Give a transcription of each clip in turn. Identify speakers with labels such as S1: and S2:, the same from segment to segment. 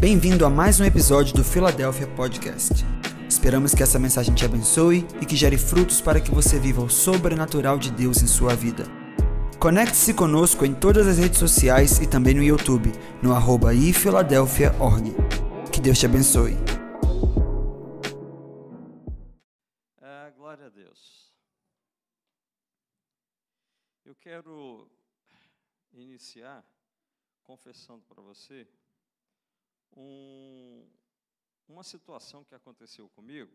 S1: Bem-vindo a mais um episódio do Philadelphia Podcast. Esperamos que essa mensagem te abençoe e que gere frutos para que você viva o sobrenatural de Deus em sua vida. Conecte-se conosco em todas as redes sociais e também no YouTube, no arroba ifiladelphia.org. Que Deus te abençoe.
S2: É, glória a Deus. Eu quero iniciar confessando para você um, uma situação que aconteceu comigo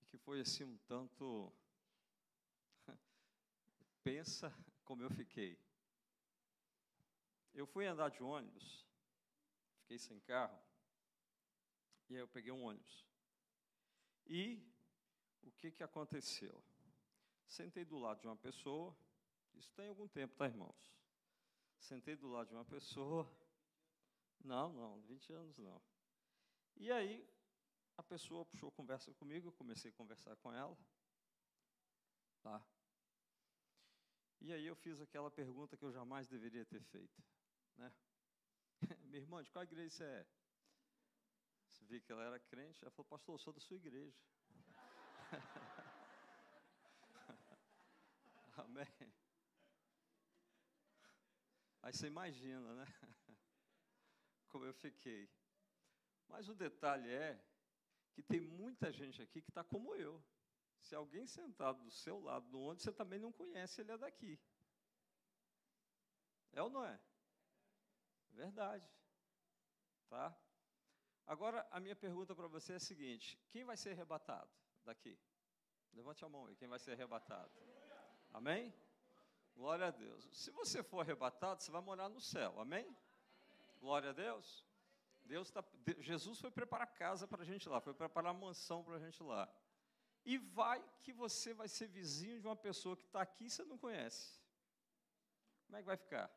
S2: e que foi assim um tanto. Pensa como eu fiquei. Eu fui andar de ônibus, fiquei sem carro, e aí eu peguei um ônibus. E o que, que aconteceu? Sentei do lado de uma pessoa, isso tem algum tempo, tá, irmãos? Sentei do lado de uma pessoa, não, não, 20 anos não. E aí, a pessoa puxou conversa comigo, eu comecei a conversar com ela. Tá? E aí eu fiz aquela pergunta que eu jamais deveria ter feito. Né? Minha irmã, de qual igreja você é? Você viu que ela era crente, ela falou, pastor, eu sou da sua igreja. Amém. Aí você imagina, né? Como eu fiquei. Mas o detalhe é que tem muita gente aqui que está como eu. Se alguém sentado do seu lado no ônibus, você também não conhece, ele é daqui. É ou não é? Verdade. Tá? Agora, a minha pergunta para você é a seguinte: quem vai ser arrebatado daqui? Levante a mão aí, quem vai ser arrebatado? Amém? Glória a Deus. Se você for arrebatado, você vai morar no céu. Amém? Glória a Deus. Deus tá, Jesus foi preparar casa para a gente lá, foi preparar mansão para a gente lá. E vai que você vai ser vizinho de uma pessoa que está aqui e você não conhece. Como é que vai ficar?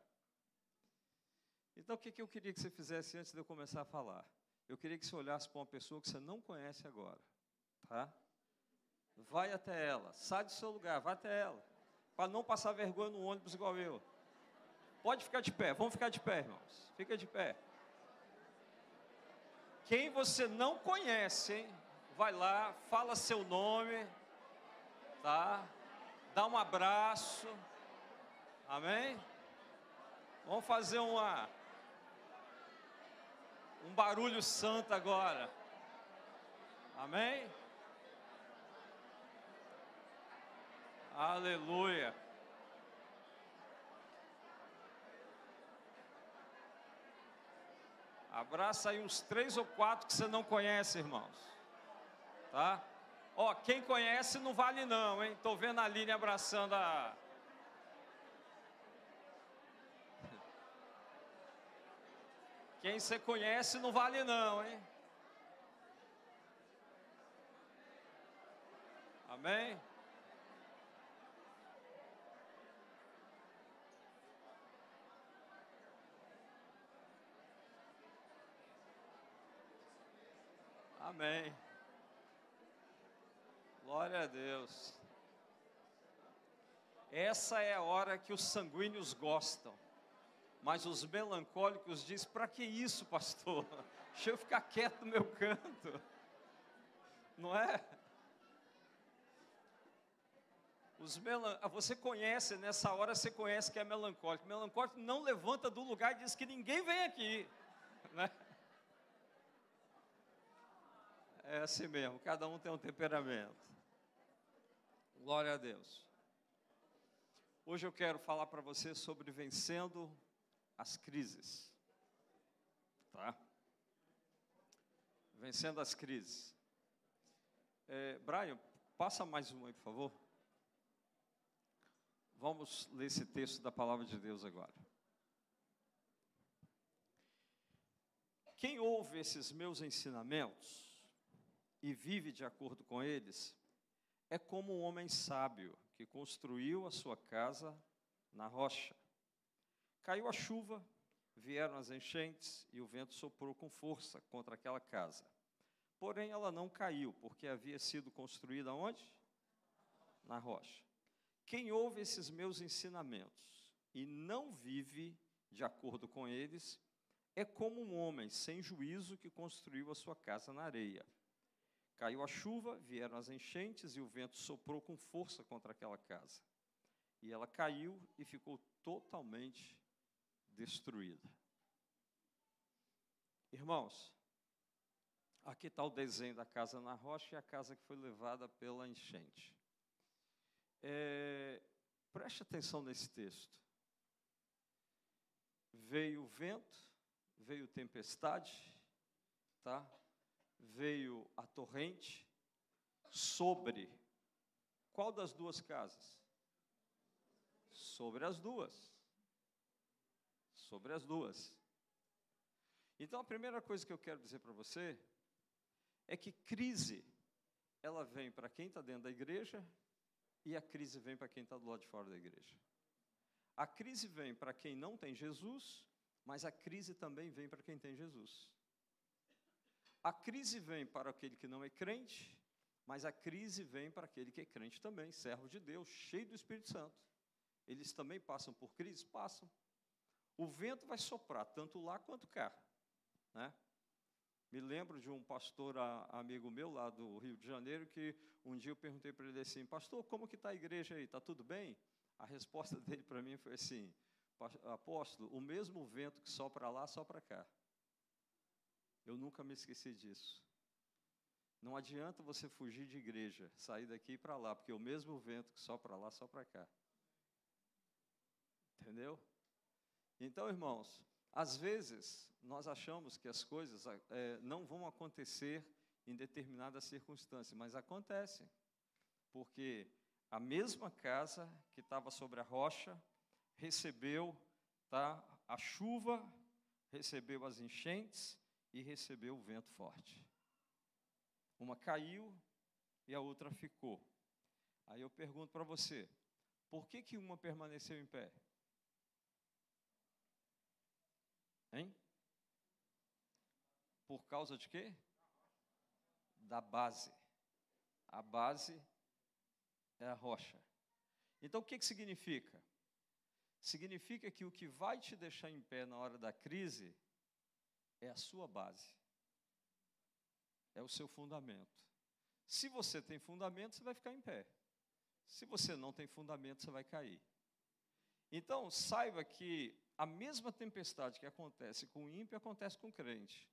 S2: Então, o que, que eu queria que você fizesse antes de eu começar a falar? Eu queria que você olhasse para uma pessoa que você não conhece agora, tá? Vai até ela, sai do seu lugar, vai até ela, para não passar vergonha no ônibus igual eu. Pode ficar de pé, vamos ficar de pé, irmãos. Fica de pé. Quem você não conhece, hein? vai lá, fala seu nome, tá? Dá um abraço. Amém? Vamos fazer uma um barulho santo agora. Amém? Aleluia. Abraça aí uns três ou quatro que você não conhece, irmãos. Tá? Ó, quem conhece não vale não, hein? Tô vendo a Aline abraçando a. Quem você conhece não vale não, hein? Amém? Amém. Glória a Deus. Essa é a hora que os sanguíneos gostam. Mas os melancólicos dizem: para que isso, pastor? Deixa eu ficar quieto no meu canto. Não é? Os melan... Você conhece, nessa hora você conhece que é melancólico. Melancólico não levanta do lugar e diz que ninguém vem aqui. Né? É assim mesmo, cada um tem um temperamento. Glória a Deus. Hoje eu quero falar para você sobre vencendo as crises. Tá? Vencendo as crises. É, Brian, passa mais uma aí, por favor. Vamos ler esse texto da palavra de Deus agora. Quem ouve esses meus ensinamentos e vive de acordo com eles, é como um homem sábio que construiu a sua casa na rocha. Caiu a chuva, vieram as enchentes e o vento soprou com força contra aquela casa. Porém, ela não caiu, porque havia sido construída onde? Na rocha. Quem ouve esses meus ensinamentos e não vive de acordo com eles, é como um homem sem juízo que construiu a sua casa na areia. Caiu a chuva, vieram as enchentes e o vento soprou com força contra aquela casa. E ela caiu e ficou totalmente destruída. Irmãos, aqui está o desenho da casa na rocha e a casa que foi levada pela enchente. É, preste atenção nesse texto. Veio o vento, veio tempestade, tá? Veio a torrente sobre qual das duas casas? Sobre as duas. Sobre as duas. Então a primeira coisa que eu quero dizer para você é que crise ela vem para quem está dentro da igreja e a crise vem para quem está do lado de fora da igreja. A crise vem para quem não tem Jesus mas a crise também vem para quem tem Jesus. A crise vem para aquele que não é crente, mas a crise vem para aquele que é crente também, servo de Deus, cheio do Espírito Santo. Eles também passam por crise? Passam. O vento vai soprar tanto lá quanto cá. Né? Me lembro de um pastor amigo meu lá do Rio de Janeiro que um dia eu perguntei para ele assim, pastor, como que está a igreja aí? Está tudo bem? A resposta dele para mim foi assim, apóstolo, o mesmo vento que sopra lá, sopra cá. Eu nunca me esqueci disso. Não adianta você fugir de igreja, sair daqui para lá, porque o mesmo vento que sopra lá, sopra cá. Entendeu? Então, irmãos, às vezes nós achamos que as coisas é, não vão acontecer em determinadas circunstâncias, mas acontecem, porque a mesma casa que estava sobre a rocha, recebeu tá, a chuva, recebeu as enchentes e recebeu o vento forte. Uma caiu e a outra ficou. Aí eu pergunto para você, por que, que uma permaneceu em pé? Hein? Por causa de quê? Da base. A base é a rocha. Então o que, que significa? significa que o que vai te deixar em pé na hora da crise é a sua base, é o seu fundamento. Se você tem fundamento, você vai ficar em pé. Se você não tem fundamento, você vai cair. Então, saiba que a mesma tempestade que acontece com o ímpio acontece com o crente.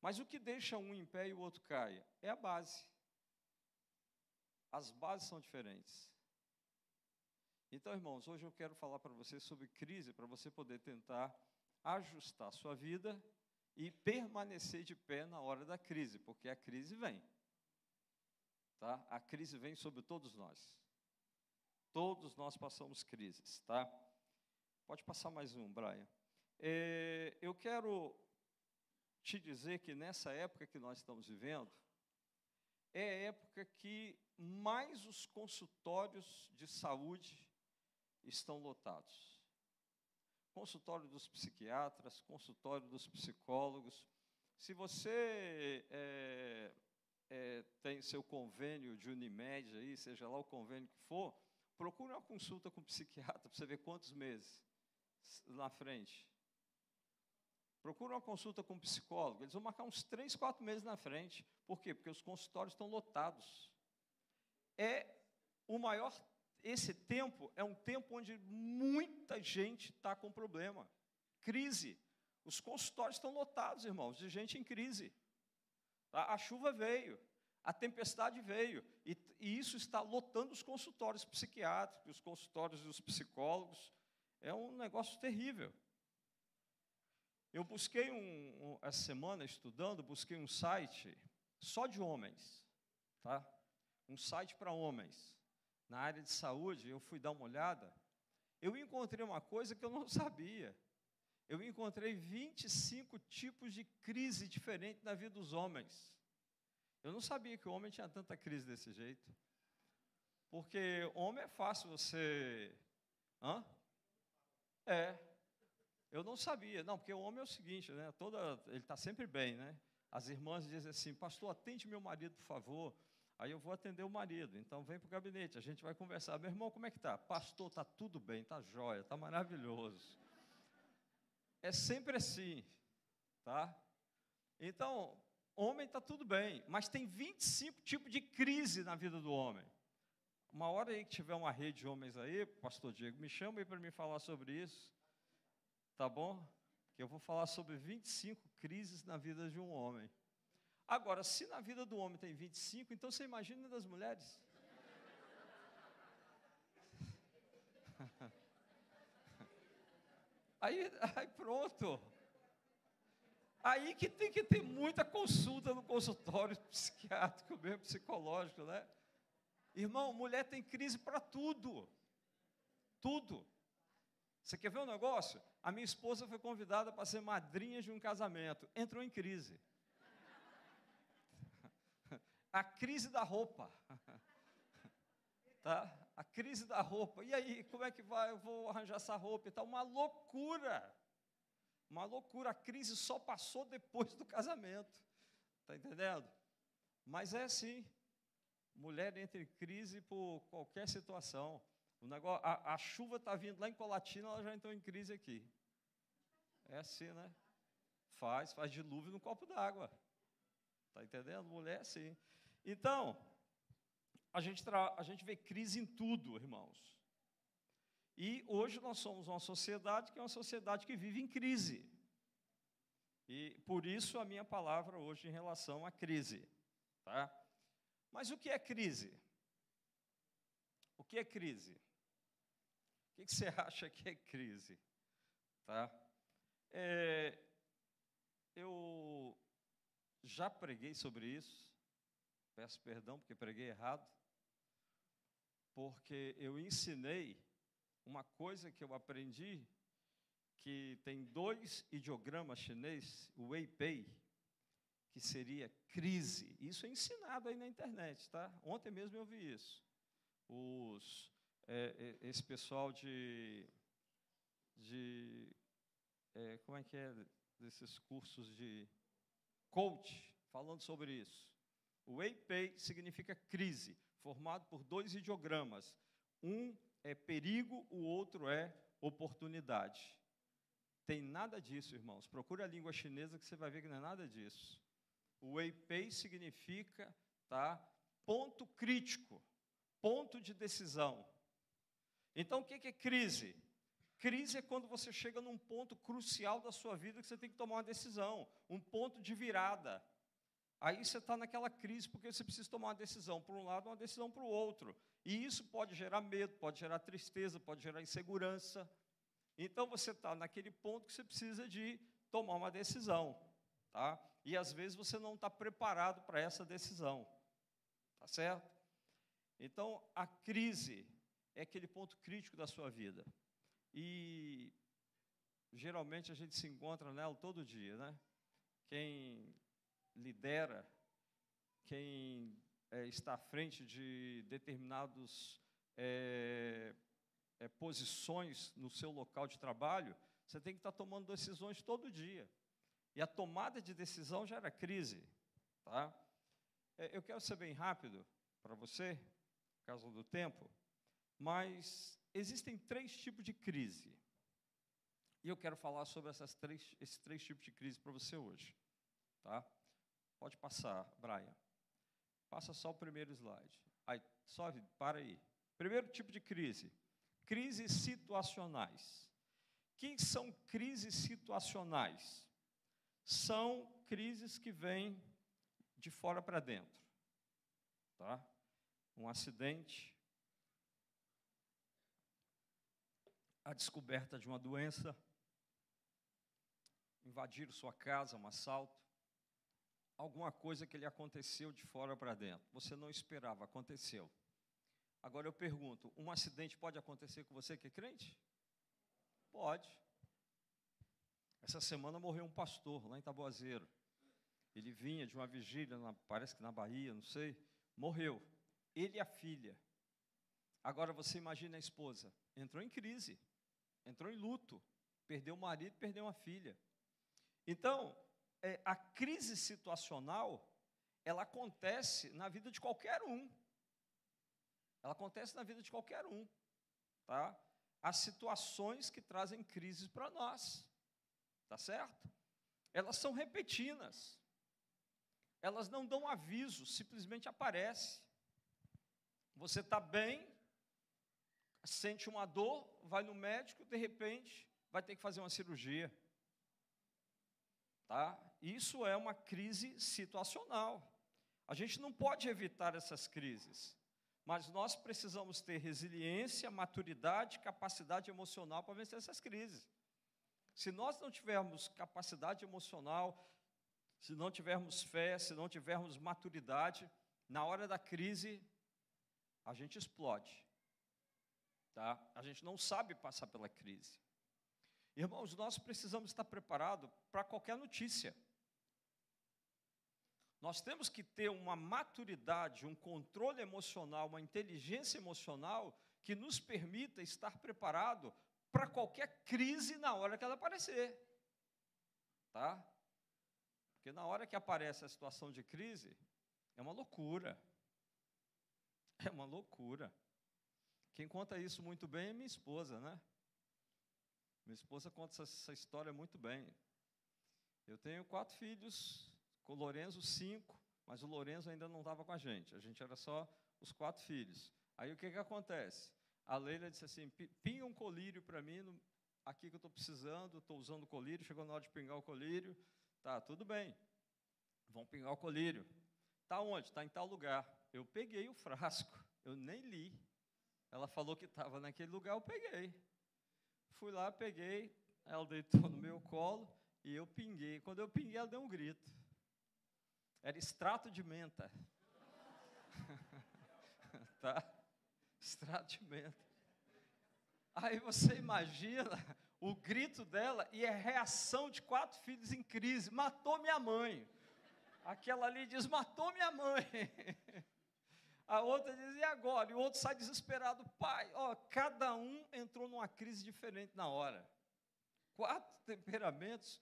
S2: Mas o que deixa um em pé e o outro caia é a base. As bases são diferentes. Então, irmãos, hoje eu quero falar para você sobre crise, para você poder tentar ajustar sua vida e permanecer de pé na hora da crise, porque a crise vem. Tá? A crise vem sobre todos nós. Todos nós passamos crises, tá? Pode passar mais um, Brian. É, eu quero te dizer que nessa época que nós estamos vivendo, é a época que mais os consultórios de saúde estão lotados. Consultório dos psiquiatras, consultório dos psicólogos. Se você é, é, tem seu convênio de Unimed aí, seja lá o convênio que for, procure uma consulta com o psiquiatra para você ver quantos meses na frente. Procure uma consulta com um psicólogo, eles vão marcar uns três, quatro meses na frente. Por quê? Porque os consultórios estão lotados. É o maior esse tempo é um tempo onde muita gente está com problema. Crise. Os consultórios estão lotados, irmãos, de gente em crise. A, chuva veio, a tempestade veio, e, e, isso está lotando os consultórios psiquiátricos, os consultórios dos psicólogos. É um negócio terrível. Eu busquei um, um, essa semana estudando, busquei um site só de homens, tá? Um site para homens na área de saúde, eu fui dar uma olhada, eu encontrei uma coisa que eu não sabia. Eu encontrei 25 tipos de crise diferentes na vida dos homens. Eu não sabia que o homem tinha tanta crise desse jeito. Porque homem é fácil você. Hã? É. Eu não sabia. Não, porque o homem é o seguinte, né? Toda, ele está sempre bem, né? As irmãs dizem assim, pastor, atende meu marido, por favor. Aí eu vou atender o marido, então vem para o gabinete, a gente vai conversar. Meu irmão, como é que tá? Pastor, tá tudo bem, tá jóia, tá maravilhoso. É sempre assim. Tá? Então, homem está tudo bem, mas tem 25 tipos de crise na vida do homem. Uma hora aí que tiver uma rede de homens aí, pastor Diego, me chama aí para me falar sobre isso. Tá bom? Que eu vou falar sobre 25 crises na vida de um homem. Agora, se na vida do homem tem 25, então você imagina das mulheres? Aí, aí pronto. Aí que tem que ter muita consulta no consultório psiquiátrico mesmo, psicológico, né? Irmão, mulher tem crise para tudo. Tudo. Você quer ver um negócio? A minha esposa foi convidada para ser madrinha de um casamento. Entrou em crise. A crise da roupa. Tá? A crise da roupa. E aí, como é que vai? Eu vou arranjar essa roupa e tal. Uma loucura. Uma loucura. A crise só passou depois do casamento. Está entendendo? Mas é assim. Mulher entra em crise por qualquer situação. O negócio, a, a chuva está vindo lá em Colatina, ela já entrou em crise aqui. É assim, né? Faz, faz dilúvio no copo d'água. Está entendendo? Mulher é assim. Então, a gente, a gente vê crise em tudo, irmãos. E hoje nós somos uma sociedade que é uma sociedade que vive em crise. E por isso a minha palavra hoje em relação à crise. Tá? Mas o que é crise? O que é crise? O que você acha que é crise? Tá? É, eu já preguei sobre isso, peço perdão porque preguei errado, porque eu ensinei uma coisa que eu aprendi, que tem dois ideogramas chineses, o Wei Pei, que seria crise. Isso é ensinado aí na internet, tá? Ontem mesmo eu vi isso. Os, é, é, esse pessoal de, de é, como é que é, desses cursos de coach, falando sobre isso. O Pei significa crise, formado por dois ideogramas. Um é perigo, o outro é oportunidade. Tem nada disso, irmãos. Procure a língua chinesa que você vai ver que não é nada disso. O Pei significa tá, ponto crítico, ponto de decisão. Então, o que é crise? Crise é quando você chega num ponto crucial da sua vida que você tem que tomar uma decisão, um ponto de virada. Aí você está naquela crise porque você precisa tomar uma decisão para um lado, uma decisão para o outro. E isso pode gerar medo, pode gerar tristeza, pode gerar insegurança. Então você está naquele ponto que você precisa de tomar uma decisão. Tá? E às vezes você não está preparado para essa decisão. Tá certo? Então a crise é aquele ponto crítico da sua vida. E geralmente a gente se encontra nela todo dia, né? Quem lidera, quem é, está à frente de determinados é, é, posições no seu local de trabalho, você tem que estar tomando decisões todo dia. E a tomada de decisão gera crise. Tá? Eu quero ser bem rápido para você, por causa do tempo, mas existem três tipos de crise. E eu quero falar sobre essas três, esses três tipos de crise para você hoje. Tá? Pode passar, Brian. Passa só o primeiro slide. Aí, só, para aí. Primeiro tipo de crise: crises situacionais. O que são crises situacionais? São crises que vêm de fora para dentro. Tá? Um acidente, a descoberta de uma doença, invadir sua casa, um assalto, alguma coisa que lhe aconteceu de fora para dentro. Você não esperava, aconteceu. Agora eu pergunto: um acidente pode acontecer com você que é crente? Pode. Essa semana morreu um pastor lá em Taboazeiro. Ele vinha de uma vigília, na, parece que na Bahia, não sei. Morreu. Ele e a filha. Agora você imagina a esposa. Entrou em crise. Entrou em luto. Perdeu o marido, perdeu uma filha. Então, é, a crise situacional, ela acontece na vida de qualquer um. Ela acontece na vida de qualquer um. Tá? Há situações que trazem crises para nós. Tá certo? elas são repetidas. Elas não dão aviso, simplesmente aparece. Você está bem, sente uma dor, vai no médico, de repente vai ter que fazer uma cirurgia. Tá? Isso é uma crise situacional. A gente não pode evitar essas crises, mas nós precisamos ter resiliência, maturidade, capacidade emocional para vencer essas crises. Se nós não tivermos capacidade emocional, se não tivermos fé, se não tivermos maturidade, na hora da crise, a gente explode. Tá? A gente não sabe passar pela crise. Irmãos, nós precisamos estar preparados para qualquer notícia. Nós temos que ter uma maturidade, um controle emocional, uma inteligência emocional que nos permita estar preparado para qualquer crise na hora que ela aparecer. Tá? Porque na hora que aparece a situação de crise, é uma loucura. É uma loucura. Quem conta isso muito bem é minha esposa, né? Minha esposa conta essa, essa história muito bem. Eu tenho quatro filhos, com o Lorenzo cinco, mas o Lorenzo ainda não estava com a gente. A gente era só os quatro filhos. Aí o que, que acontece? A Leila disse assim: pinga um colírio para mim, no, aqui que eu estou precisando, estou usando o colírio, chegou na hora de pingar o colírio. Tá, tudo bem. Vão pingar o colírio. Está onde? Está em tal lugar. Eu peguei o frasco, eu nem li. Ela falou que estava naquele lugar, eu peguei. Fui lá, peguei, ela deitou no meu colo e eu pinguei. Quando eu pinguei, ela deu um grito. Era extrato de menta. tá? Extrato de menta. Aí você imagina o grito dela e a reação de quatro filhos em crise. Matou minha mãe. Aquela ali diz: matou minha mãe. A outra diz, e agora? E o outro sai desesperado, pai. Ó, cada um entrou numa crise diferente na hora. Quatro temperamentos,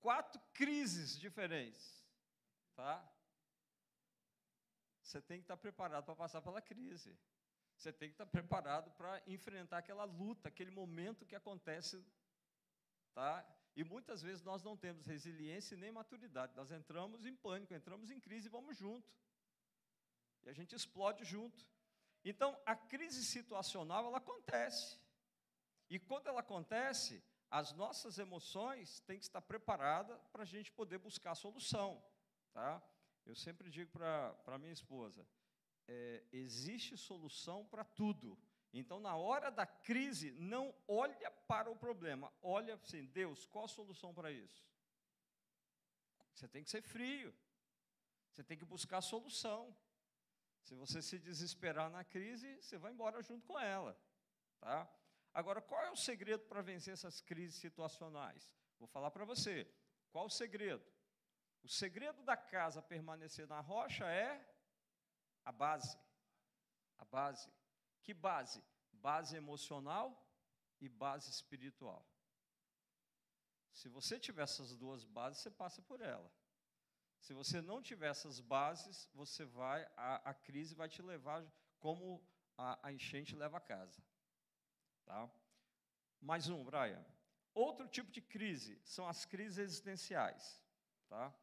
S2: quatro crises diferentes. Tá? Você tem que estar preparado para passar pela crise. Você tem que estar preparado para enfrentar aquela luta, aquele momento que acontece. Tá? E muitas vezes nós não temos resiliência nem maturidade. Nós entramos em pânico, entramos em crise e vamos junto. E a gente explode junto. Então, a crise situacional, ela acontece. E quando ela acontece, as nossas emoções têm que estar preparadas para a gente poder buscar a solução. Tá? Eu sempre digo para minha esposa, é, existe solução para tudo. Então, na hora da crise, não olha para o problema, olha assim, Deus, qual a solução para isso? Você tem que ser frio, você tem que buscar solução. Se você se desesperar na crise, você vai embora junto com ela. Tá? Agora, qual é o segredo para vencer essas crises situacionais? Vou falar para você. Qual o segredo? O segredo da casa permanecer na rocha é a base. A base. Que base? Base emocional e base espiritual. Se você tiver essas duas bases, você passa por ela. Se você não tiver essas bases, você vai, a, a crise vai te levar como a, a enchente leva a casa. Tá? Mais um, Brian. Outro tipo de crise são as crises existenciais. Tá?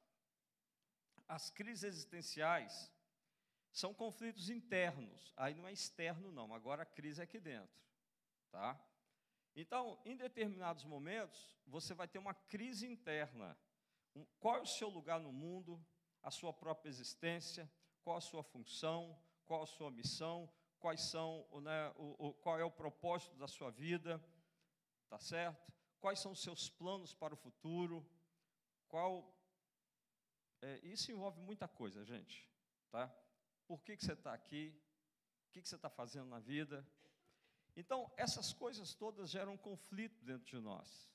S2: As crises existenciais são conflitos internos. Aí não é externo, não. Agora a crise é aqui dentro. Tá? Então, em determinados momentos, você vai ter uma crise interna qual é o seu lugar no mundo, a sua própria existência, qual a sua função, qual a sua missão, quais são, né, o, o, qual é o propósito da sua vida, tá certo? Quais são os seus planos para o futuro? Qual é, isso envolve muita coisa, gente, tá? Por que, que você está aqui? O que, que você está fazendo na vida? Então, essas coisas todas geram um conflito dentro de nós.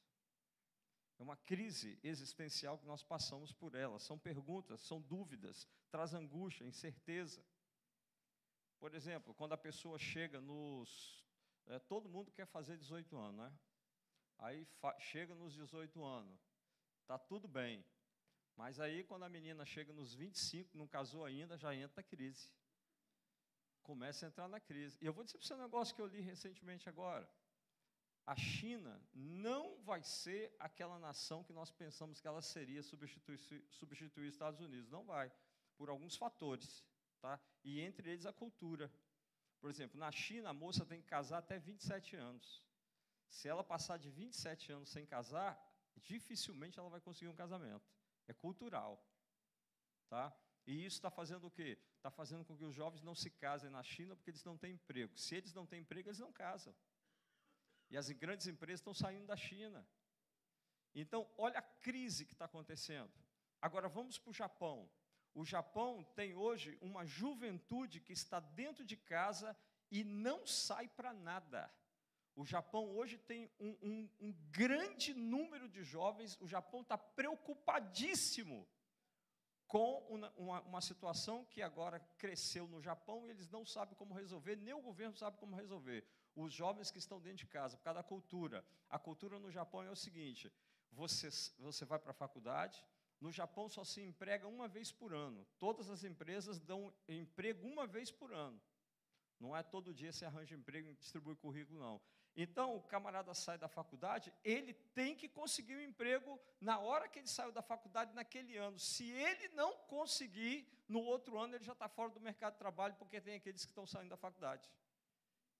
S2: É uma crise existencial que nós passamos por ela. São perguntas, são dúvidas, traz angústia, incerteza. Por exemplo, quando a pessoa chega nos. É, todo mundo quer fazer 18 anos, né? Aí chega nos 18 anos, tá tudo bem. Mas aí, quando a menina chega nos 25, não casou ainda, já entra a crise. Começa a entrar na crise. E eu vou dizer para você um negócio que eu li recentemente agora. a China não vai ser aquela nação que nós pensamos que ela seria substituir, substituir os Estados Unidos. Não vai, por alguns fatores, tá? E entre eles a cultura. Por exemplo, na China a moça tem que casar até 27 anos. Se ela passar de 27 anos sem casar, dificilmente ela vai conseguir um casamento. É cultural, tá? E isso está fazendo o quê? Está fazendo com que os jovens não se casem na China porque eles não têm emprego. Se eles não têm emprego, eles não casam. E as grandes empresas estão saindo da China. Então, olha a crise que está acontecendo. Agora vamos para o Japão. O Japão tem hoje uma juventude que está dentro de casa e não sai para nada. O Japão hoje tem um, um, um, grande número de jovens, o Japão está preocupadíssimo com uma, uma, situação que agora cresceu no Japão e eles não sabem como resolver, nem o governo sabe como resolver os jovens que estão dentro de casa, por causa da cultura. A cultura no Japão é o seguinte: você, você vai para a faculdade, no Japão só se emprega uma vez por ano. Todas as empresas dão emprego uma vez por ano. Não é todo dia você arranja emprego e distribui currículo, não. Então, o camarada sai da faculdade, ele tem que conseguir um emprego na hora que ele saiu da faculdade, naquele ano. Se ele não conseguir, no outro ano ele já está fora do mercado de trabalho, porque tem aqueles que estão saindo da faculdade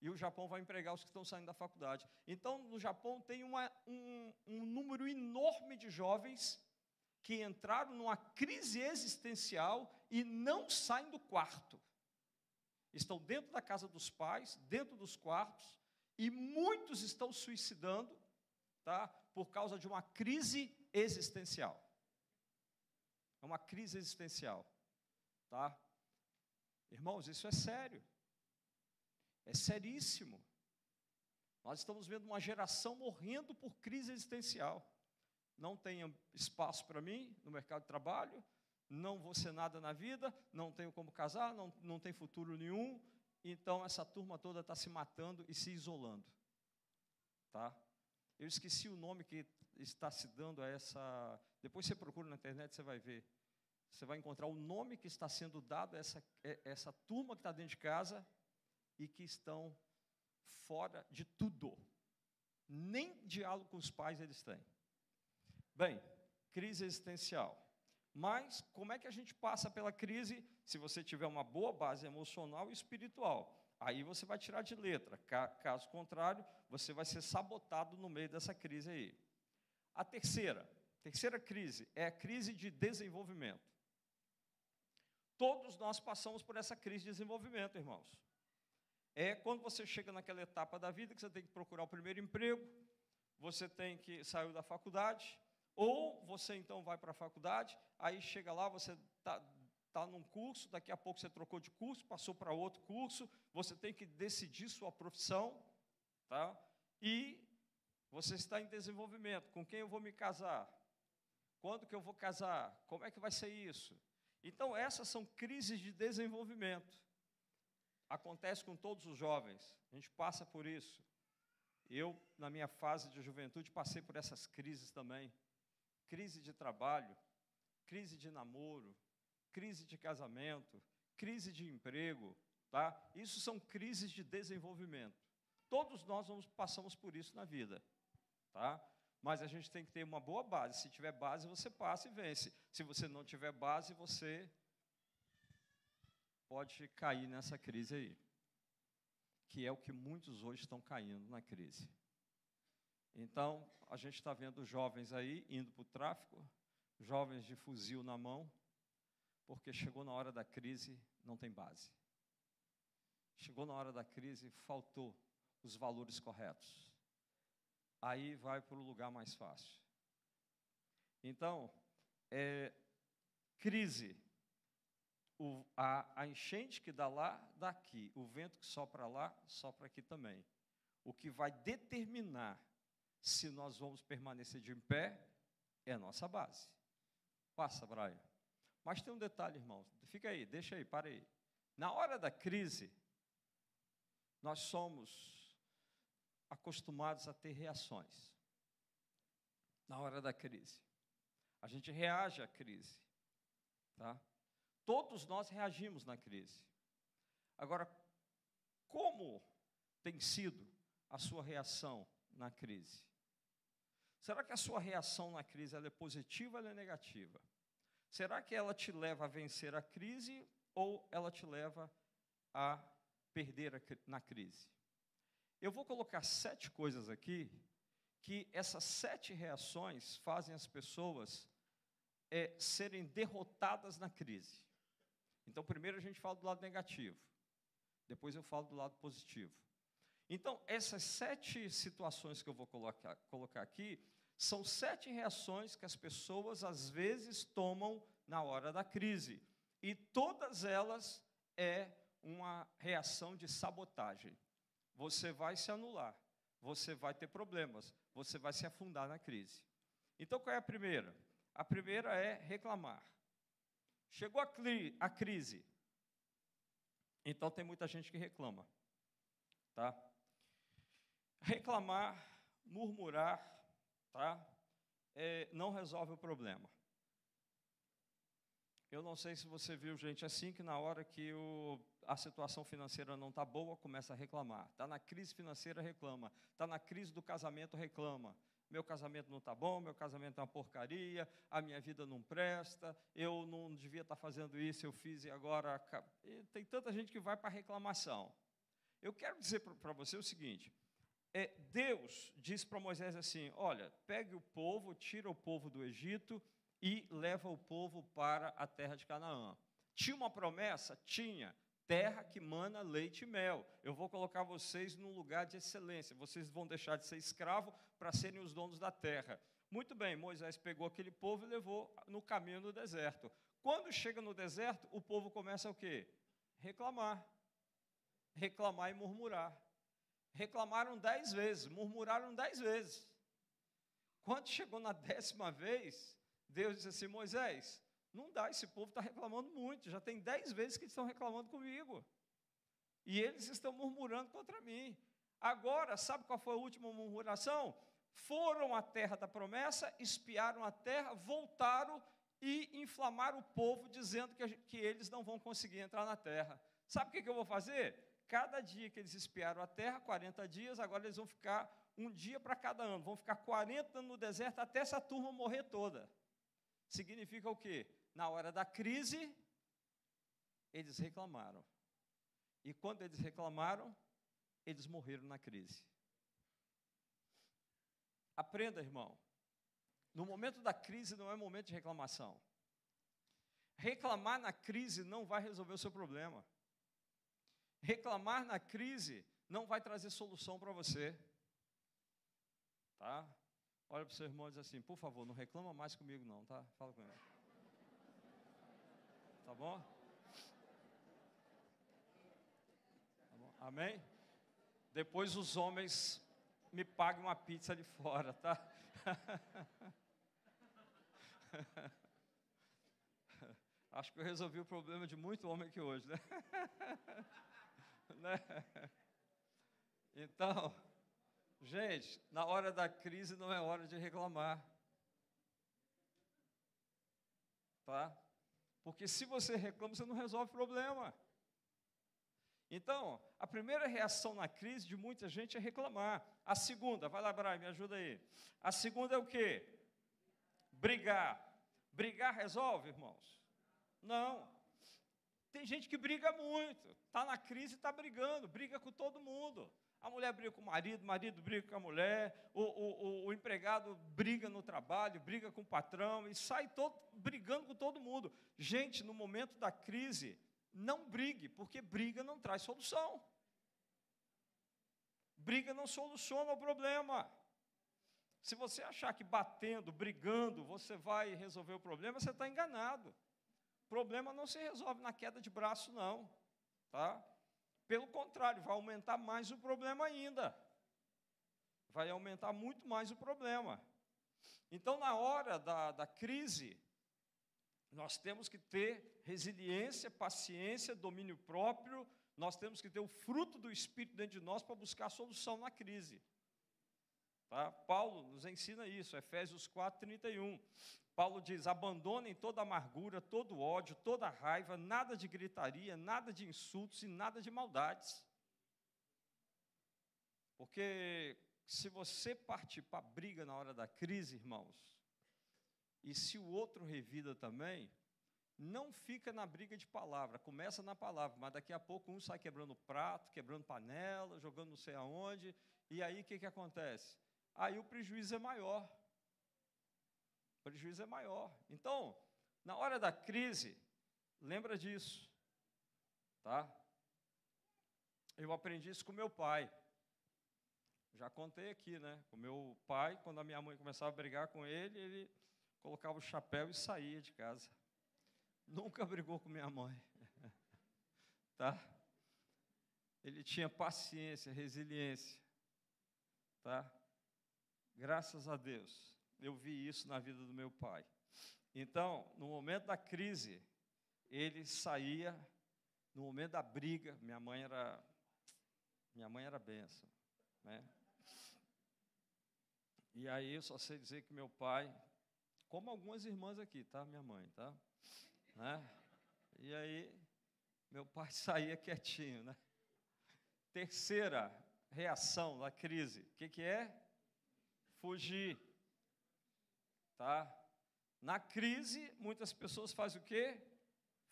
S2: e o Japão vai empregar os que estão saindo da faculdade. Então, no Japão tem uma, um, um número enorme de jovens que entraram numa crise existencial e não saem do quarto. Estão dentro da casa dos pais, dentro dos quartos, e muitos estão suicidando, tá? Por causa de uma crise existencial. É uma crise existencial, tá? Irmãos, isso é sério. É seríssimo. Nós estamos vendo uma geração morrendo por crise existencial. Não tenho espaço para mim no mercado de trabalho, não vou ser nada na vida, não tenho como casar, não, não tem futuro nenhum. Então, essa turma toda está se matando e se isolando. Tá? Eu esqueci o nome que está se dando a essa. Depois você procura na internet, você vai ver. Você vai encontrar o nome que está sendo dado a essa, é, essa turma que está dentro de casa e que estão fora de tudo. Nem diálogo com os pais eles têm. Bem, crise existencial. Mas como é que a gente passa pela crise se você tiver uma boa base emocional e espiritual? Aí você vai tirar de letra. Caso contrário, você vai ser sabotado no meio dessa crise aí. A terceira, terceira crise é a crise de desenvolvimento. Todos nós passamos por essa crise de desenvolvimento, irmãos é quando você chega naquela etapa da vida que você tem que procurar o primeiro emprego, você tem que sair da faculdade, ou você então vai para a faculdade, aí chega lá, você está tá num curso, daqui a pouco você trocou de curso, passou para outro curso, você tem que decidir sua profissão, tá? E você está em desenvolvimento. Com quem eu vou me casar? Quando que eu vou casar? Como é que vai ser isso? Então, essas são crises de desenvolvimento acontece com todos os jovens, a gente passa por isso. Eu, na minha fase de juventude, passei por essas crises também. Crise de trabalho, crise de namoro, crise de casamento, crise de emprego, tá? Isso são crises de desenvolvimento. Todos nós vamos, passamos por isso na vida, tá? Mas a gente tem que ter uma boa base. Se tiver base, você passa e vence. Se você não tiver base, você pode cair nessa crise aí, que é o que muitos hoje estão caindo na crise. Então, a gente está vendo jovens aí indo para o tráfico, jovens de fuzil na mão, porque chegou na hora da crise, não tem base. Chegou na hora da crise, faltou os valores corretos. Aí vai para o lugar mais fácil. Então, é, crise o, a, a enchente que dá lá, dá aqui. O vento que sopra lá, sopra aqui também. O que vai determinar se nós vamos permanecer de pé é a nossa base. Passa, Brian. Mas tem um detalhe, irmãos. Fica aí, deixa aí, para aí. Na hora da crise, nós somos acostumados a ter reações. Na hora da crise. A gente reage à crise. Tá? Todos nós reagimos na crise. Agora, como tem sido a sua reação na crise? Será que a sua reação na crise é positiva ou é negativa? Será que ela te leva a vencer a crise ou ela te leva a perder a, na crise? Eu vou colocar sete coisas aqui que essas sete reações fazem as pessoas é, serem derrotadas na crise. Então, primeiro a gente fala do lado negativo, depois eu falo do lado positivo. Então, essas sete situações que eu vou colocar, colocar aqui são sete reações que as pessoas às vezes tomam na hora da crise. E todas elas é uma reação de sabotagem. Você vai se anular, você vai ter problemas, você vai se afundar na crise. Então qual é a primeira? A primeira é reclamar. Chegou a, a crise. Então tem muita gente que reclama. Tá? Reclamar, murmurar, tá? É, não resolve o problema. Eu não sei se você viu gente assim que na hora que o, a situação financeira não está boa, começa a reclamar. Está na crise financeira, reclama. Está na crise do casamento, reclama. Meu casamento não está bom, meu casamento é uma porcaria, a minha vida não presta, eu não devia estar tá fazendo isso, eu fiz e agora. E tem tanta gente que vai para reclamação. Eu quero dizer para você o seguinte: é, Deus diz para Moisés assim: olha, pegue o povo, tira o povo do Egito e leva o povo para a terra de Canaã. Tinha uma promessa? Tinha. Terra que mana leite e mel. Eu vou colocar vocês num lugar de excelência. Vocês vão deixar de ser escravo para serem os donos da terra. Muito bem, Moisés pegou aquele povo e levou no caminho do deserto. Quando chega no deserto, o povo começa o quê? Reclamar. Reclamar e murmurar reclamaram dez vezes, murmuraram dez vezes. Quando chegou na décima vez, Deus disse assim: Moisés, não dá, esse povo está reclamando muito, já tem dez vezes que estão reclamando comigo. E eles estão murmurando contra mim. Agora, sabe qual foi a última murmuração? Foram à terra da promessa, espiaram a terra, voltaram e inflamaram o povo, dizendo que, que eles não vão conseguir entrar na terra. Sabe o que, que eu vou fazer? Cada dia que eles espiaram a terra, 40 dias, agora eles vão ficar um dia para cada ano, vão ficar 40 anos no deserto até essa turma morrer toda. Significa o quê? Na hora da crise, eles reclamaram. E quando eles reclamaram, eles morreram na crise. Aprenda, irmão. No momento da crise não é momento de reclamação. Reclamar na crise não vai resolver o seu problema. Reclamar na crise não vai trazer solução para você. Tá? Olha para o seu irmão e diz assim: por favor, não reclama mais comigo, não, tá? Fala com ele. Tá bom? Tá bom? Amém? Depois os homens me pagam uma pizza de fora, tá? Acho que eu resolvi o problema de muito homem aqui hoje, né? Né? Então, gente, na hora da crise não é hora de reclamar. Tá? Porque se você reclama, você não resolve o problema. Então, a primeira reação na crise de muita gente é reclamar. A segunda, vai lá, Brian, me ajuda aí. A segunda é o quê? Brigar. Brigar resolve, irmãos? Não. Tem gente que briga muito, está na crise e está brigando, briga com todo mundo. A mulher briga com o marido, o marido briga com a mulher, o, o, o, empregado briga no trabalho, briga com o patrão e sai todo, brigando com todo mundo. Gente, no momento da crise, não brigue, porque briga não traz solução. Briga não soluciona o problema. Se você achar que batendo, brigando, você vai resolver o problema, você está enganado problema não se resolve na queda de braço, não. Tá? Pelo contrário, vai aumentar mais o problema ainda. Vai aumentar muito mais o problema. Então, na hora da, da crise, nós temos que ter resiliência, paciência, domínio próprio, nós temos que ter o fruto do Espírito dentro de nós para buscar a solução na crise. Tá? Paulo nos ensina isso, Efésios 4, 31. Paulo diz: abandonem toda amargura, todo ódio, toda raiva, nada de gritaria, nada de insultos e nada de maldades. Porque se você partir para a briga na hora da crise, irmãos, e se o outro revida também, não fica na briga de palavra, começa na palavra, mas daqui a pouco um sai quebrando prato, quebrando panela, jogando não sei aonde, e aí o que, que acontece? Aí o prejuízo é maior. O prejuízo é maior. Então, na hora da crise, lembra disso, tá? Eu aprendi isso com meu pai. Já contei aqui, né? O meu pai, quando a minha mãe começava a brigar com ele, ele colocava o chapéu e saía de casa. Nunca brigou com minha mãe. tá? Ele tinha paciência, resiliência. Tá? Graças a Deus. Eu vi isso na vida do meu pai. Então, no momento da crise, ele saía, no momento da briga, minha mãe era minha mãe era benção, né? E aí eu só sei dizer que meu pai, como algumas irmãs aqui, tá? Minha mãe, tá? Né? E aí, meu pai saía quietinho, né? Terceira reação da crise, o que, que é? Fugir, tá? Na crise, muitas pessoas fazem o quê?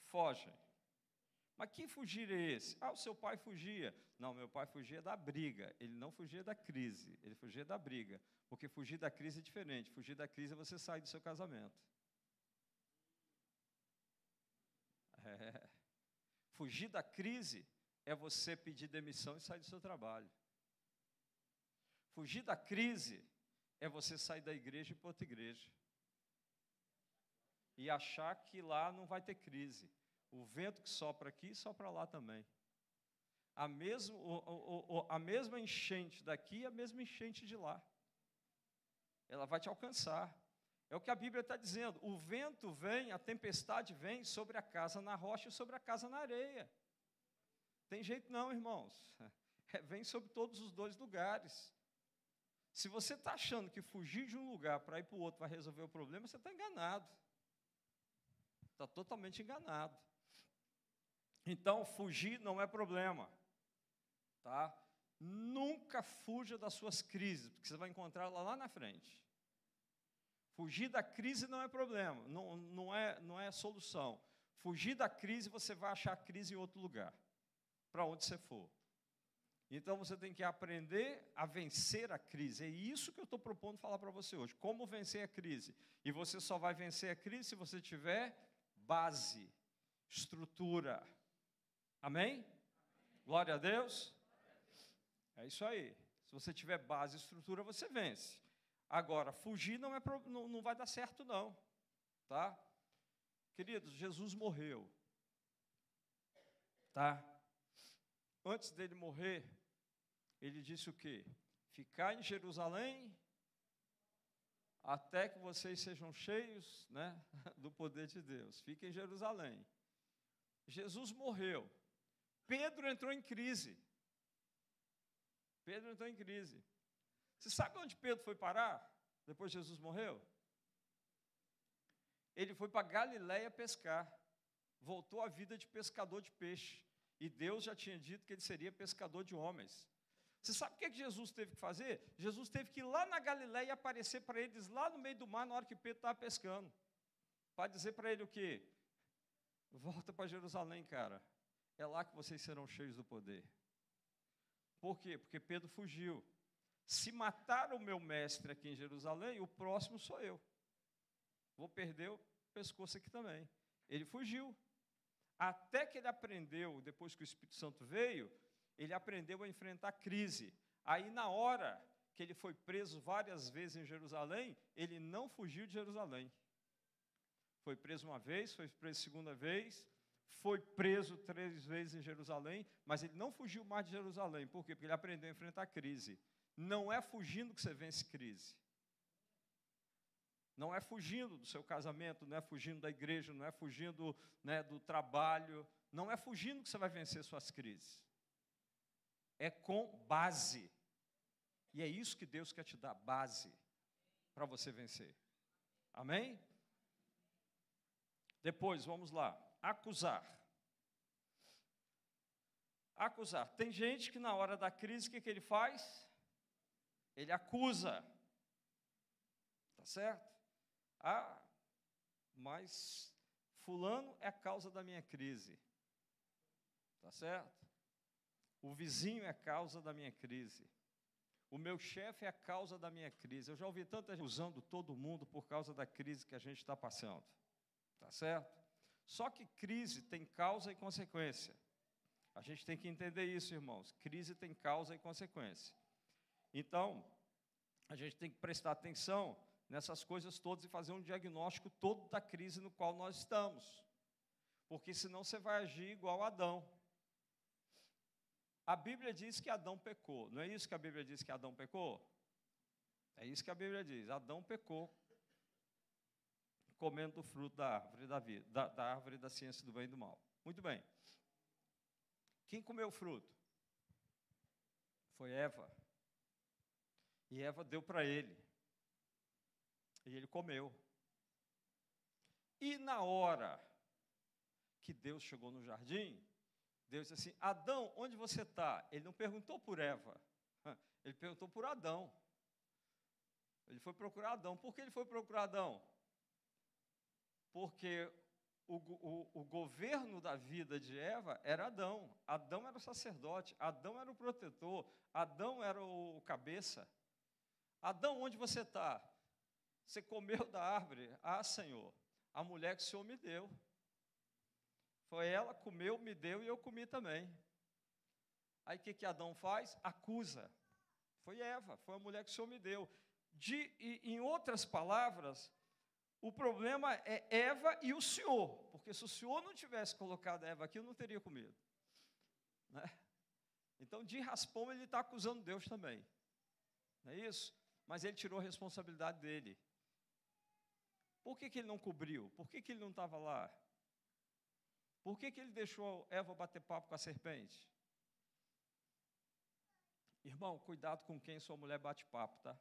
S2: Fogem. Mas que fugir é esse? Ah, o seu pai fugia. Não, meu pai fugia da briga. Ele não fugia da crise, ele fugia da briga. Porque fugir da crise é diferente. Fugir da crise é você sair do seu casamento. É. Fugir da crise é você pedir demissão e sair do seu trabalho. Fugir da crise é você sair da igreja e ir para outra igreja. E achar que lá não vai ter crise. O vento que sopra aqui, sopra lá também. A, mesmo, o, o, a mesma enchente daqui, a mesma enchente de lá. Ela vai te alcançar. É o que a Bíblia está dizendo. O vento vem, a tempestade vem sobre a casa na rocha e sobre a casa na areia. Tem jeito não, irmãos. É, vem sobre todos os dois lugares. Se você está achando que fugir de um lugar para ir para o outro vai resolver o problema, você está enganado. Está totalmente enganado. Então, fugir não é problema. Tá? Nunca fuja das suas crises, porque você vai encontrar lá, lá na frente. Fugir da crise não é problema, não, não, é, não é solução. Fugir da crise, você vai achar a crise em outro lugar, para onde você for. Então você tem que aprender a vencer a crise. É isso que eu estou propondo falar para você hoje. Como vencer a crise. E você só vai vencer a crise se você tiver base, estrutura. Amém? Glória a Deus. É isso aí. Se você tiver base estrutura, você vence. Agora, fugir não, é, não vai dar certo, não. Tá? Queridos, Jesus morreu. Tá? Antes dele morrer, ele disse o quê? Ficar em Jerusalém até que vocês sejam cheios né, do poder de Deus. Fique em Jerusalém. Jesus morreu. Pedro entrou em crise. Pedro entrou em crise. Você sabe onde Pedro foi parar depois Jesus morreu? Ele foi para Galiléia pescar. Voltou à vida de pescador de peixe. E Deus já tinha dito que ele seria pescador de homens. Você sabe o que, é que Jesus teve que fazer? Jesus teve que ir lá na Galiléia aparecer para eles lá no meio do mar na hora que Pedro estava pescando. Para dizer para ele o quê? Volta para Jerusalém, cara. É lá que vocês serão cheios do poder. Por quê? Porque Pedro fugiu. Se matar o meu mestre aqui em Jerusalém, o próximo sou eu. Vou perder o pescoço aqui também. Ele fugiu. Até que ele aprendeu, depois que o Espírito Santo veio, ele aprendeu a enfrentar crise. Aí, na hora que ele foi preso várias vezes em Jerusalém, ele não fugiu de Jerusalém. Foi preso uma vez, foi preso segunda vez, foi preso três vezes em Jerusalém, mas ele não fugiu mais de Jerusalém. Por quê? Porque ele aprendeu a enfrentar crise. Não é fugindo que você vence crise. Não é fugindo do seu casamento, não é fugindo da igreja, não é fugindo né, do trabalho, não é fugindo que você vai vencer suas crises. É com base. E é isso que Deus quer te dar base para você vencer. Amém? Depois, vamos lá. Acusar. Acusar. Tem gente que na hora da crise, o que, que ele faz? ele acusa. Tá certo? Ah, mas fulano é a causa da minha crise. Tá certo? O vizinho é a causa da minha crise. O meu chefe é a causa da minha crise. Eu já ouvi tanta gente usando todo mundo por causa da crise que a gente está passando. Tá certo? Só que crise tem causa e consequência. A gente tem que entender isso, irmãos. Crise tem causa e consequência. Então, a gente tem que prestar atenção nessas coisas todas e fazer um diagnóstico todo da crise no qual nós estamos. Porque senão você vai agir igual Adão. A Bíblia diz que Adão pecou. Não é isso que a Bíblia diz que Adão pecou? É isso que a Bíblia diz. Adão pecou comendo o fruto da árvore da vida, da, da árvore da ciência do bem e do mal. Muito bem. Quem comeu o fruto? Foi Eva. E Eva deu para ele. E ele comeu. E na hora que Deus chegou no jardim, Deus disse assim: Adão, onde você está? Ele não perguntou por Eva, ele perguntou por Adão. Ele foi procurar Adão. Por que ele foi procurar Adão? Porque o, o, o, governo da vida de Eva era Adão. Adão era o sacerdote, Adão era o protetor, Adão era o cabeça. Adão, onde você está? Você comeu da árvore? Ah, Senhor, a mulher que o Senhor me deu. Foi ela, comeu, me deu e eu comi também. Aí o que, que Adão faz? Acusa. Foi Eva, foi a mulher que o Senhor me deu. De, e, em outras palavras, o problema é Eva e o Senhor, porque se o Senhor não tivesse colocado Eva aqui, eu não teria comido. Né? Então, de raspão, ele está acusando Deus também. Não é isso? Mas ele tirou a responsabilidade dele. Por que, que ele não cobriu? Por que, que ele não estava lá? Por que, que ele deixou Eva bater papo com a serpente? Irmão, cuidado com quem sua mulher bate papo, tá?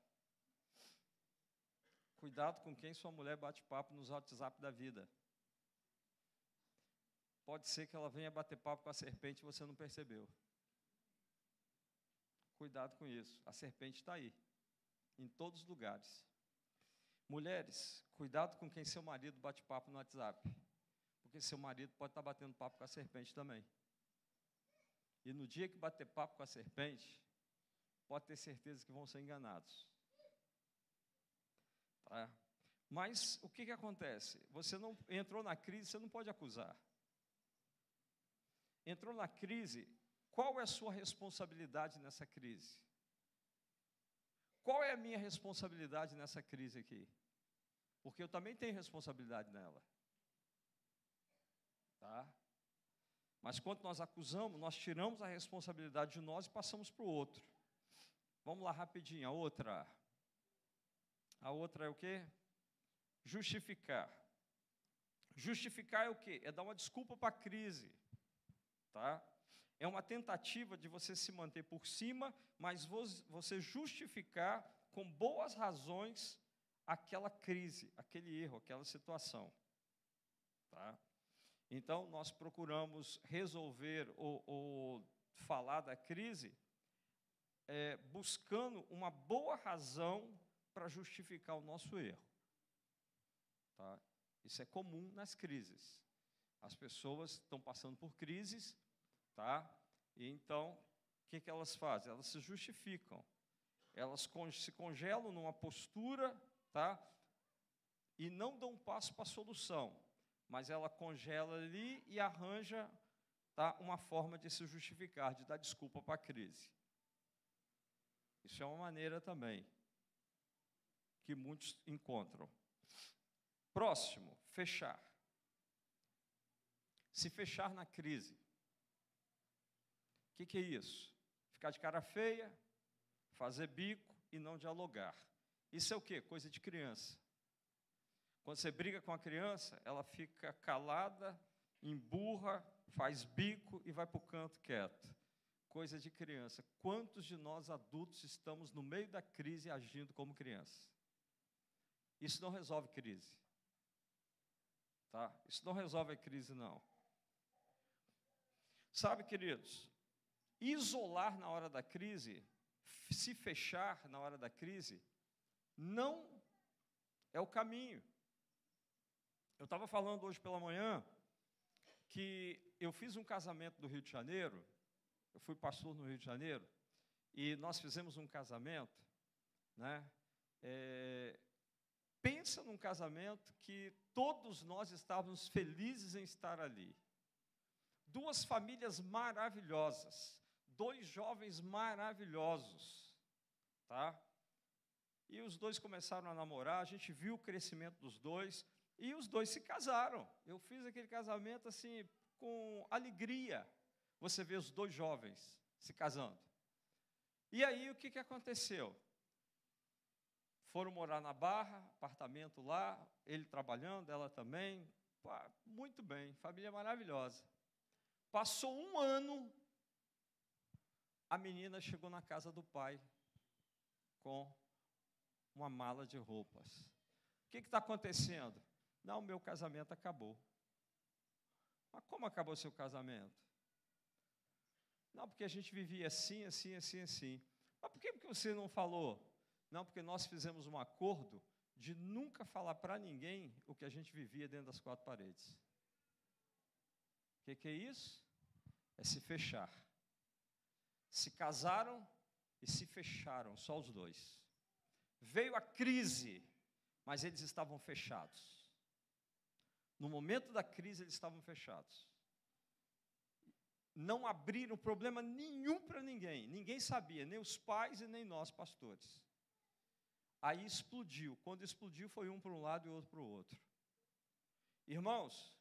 S2: Cuidado com quem sua mulher bate papo nos WhatsApp da vida. Pode ser que ela venha bater papo com a serpente e você não percebeu. Cuidado com isso. A serpente está aí, em todos os lugares. Mulheres, cuidado com quem seu marido bate papo no WhatsApp. Porque seu marido pode estar batendo papo com a serpente também. E no dia que bater papo com a serpente, pode ter certeza que vão ser enganados. Tá? Mas o que, que acontece? Você não entrou na crise, você não pode acusar. Entrou na crise, qual é a sua responsabilidade nessa crise? Qual é a minha responsabilidade nessa crise aqui? Porque eu também tenho responsabilidade nela. Tá? Mas quando nós acusamos, nós tiramos a responsabilidade de nós e passamos para o outro. Vamos lá rapidinho, a outra. A outra é o quê? Justificar. Justificar é o quê? É dar uma desculpa para a crise. Tá? É uma tentativa de você se manter por cima, mas você justificar com boas razões aquela crise, aquele erro, aquela situação. Tá? Então, nós procuramos resolver ou, ou falar da crise é, buscando uma boa razão para justificar o nosso erro. Tá? Isso é comum nas crises. As pessoas estão passando por crises, tá? E então, o que, que elas fazem? Elas se justificam. Elas se congelam numa postura, tá? E não dão passo para a solução mas ela congela ali e arranja tá, uma forma de se justificar, de dar desculpa para a crise. Isso é uma maneira também que muitos encontram. Próximo, fechar. Se fechar na crise. O que, que é isso? Ficar de cara feia, fazer bico e não dialogar. Isso é o quê? Coisa de criança. Quando você briga com a criança, ela fica calada, emburra, faz bico e vai para o canto quieto. Coisa de criança. Quantos de nós adultos estamos no meio da crise agindo como criança? Isso não resolve crise. Tá? Isso não resolve a crise, não. Sabe, queridos, isolar na hora da crise se fechar na hora da crise não é o caminho. Eu estava falando hoje pela manhã que eu fiz um casamento do Rio de Janeiro, eu fui pastor no Rio de Janeiro, e nós fizemos um casamento, né? É, pensa num casamento que todos nós estávamos felizes em estar ali. Duas famílias maravilhosas, dois jovens maravilhosos, tá? E os dois começaram a namorar, a gente viu o crescimento dos dois, e os dois se casaram. Eu fiz aquele casamento assim, com alegria. Você vê os dois jovens se casando. E aí o que, que aconteceu? Foram morar na Barra, apartamento lá, ele trabalhando, ela também. Pá, muito bem, família maravilhosa. Passou um ano, a menina chegou na casa do pai com uma mala de roupas. O que está acontecendo? Não, meu casamento acabou. Mas como acabou seu casamento? Não, porque a gente vivia assim, assim, assim, assim. Mas por que você não falou? Não, porque nós fizemos um acordo de nunca falar para ninguém o que a gente vivia dentro das quatro paredes. O que, que é isso? É se fechar. Se casaram e se fecharam, só os dois. Veio a crise, mas eles estavam fechados. No momento da crise, eles estavam fechados. Não abriram problema nenhum para ninguém. Ninguém sabia, nem os pais e nem nós, pastores. Aí explodiu. Quando explodiu, foi um para um lado e outro para o outro. Irmãos,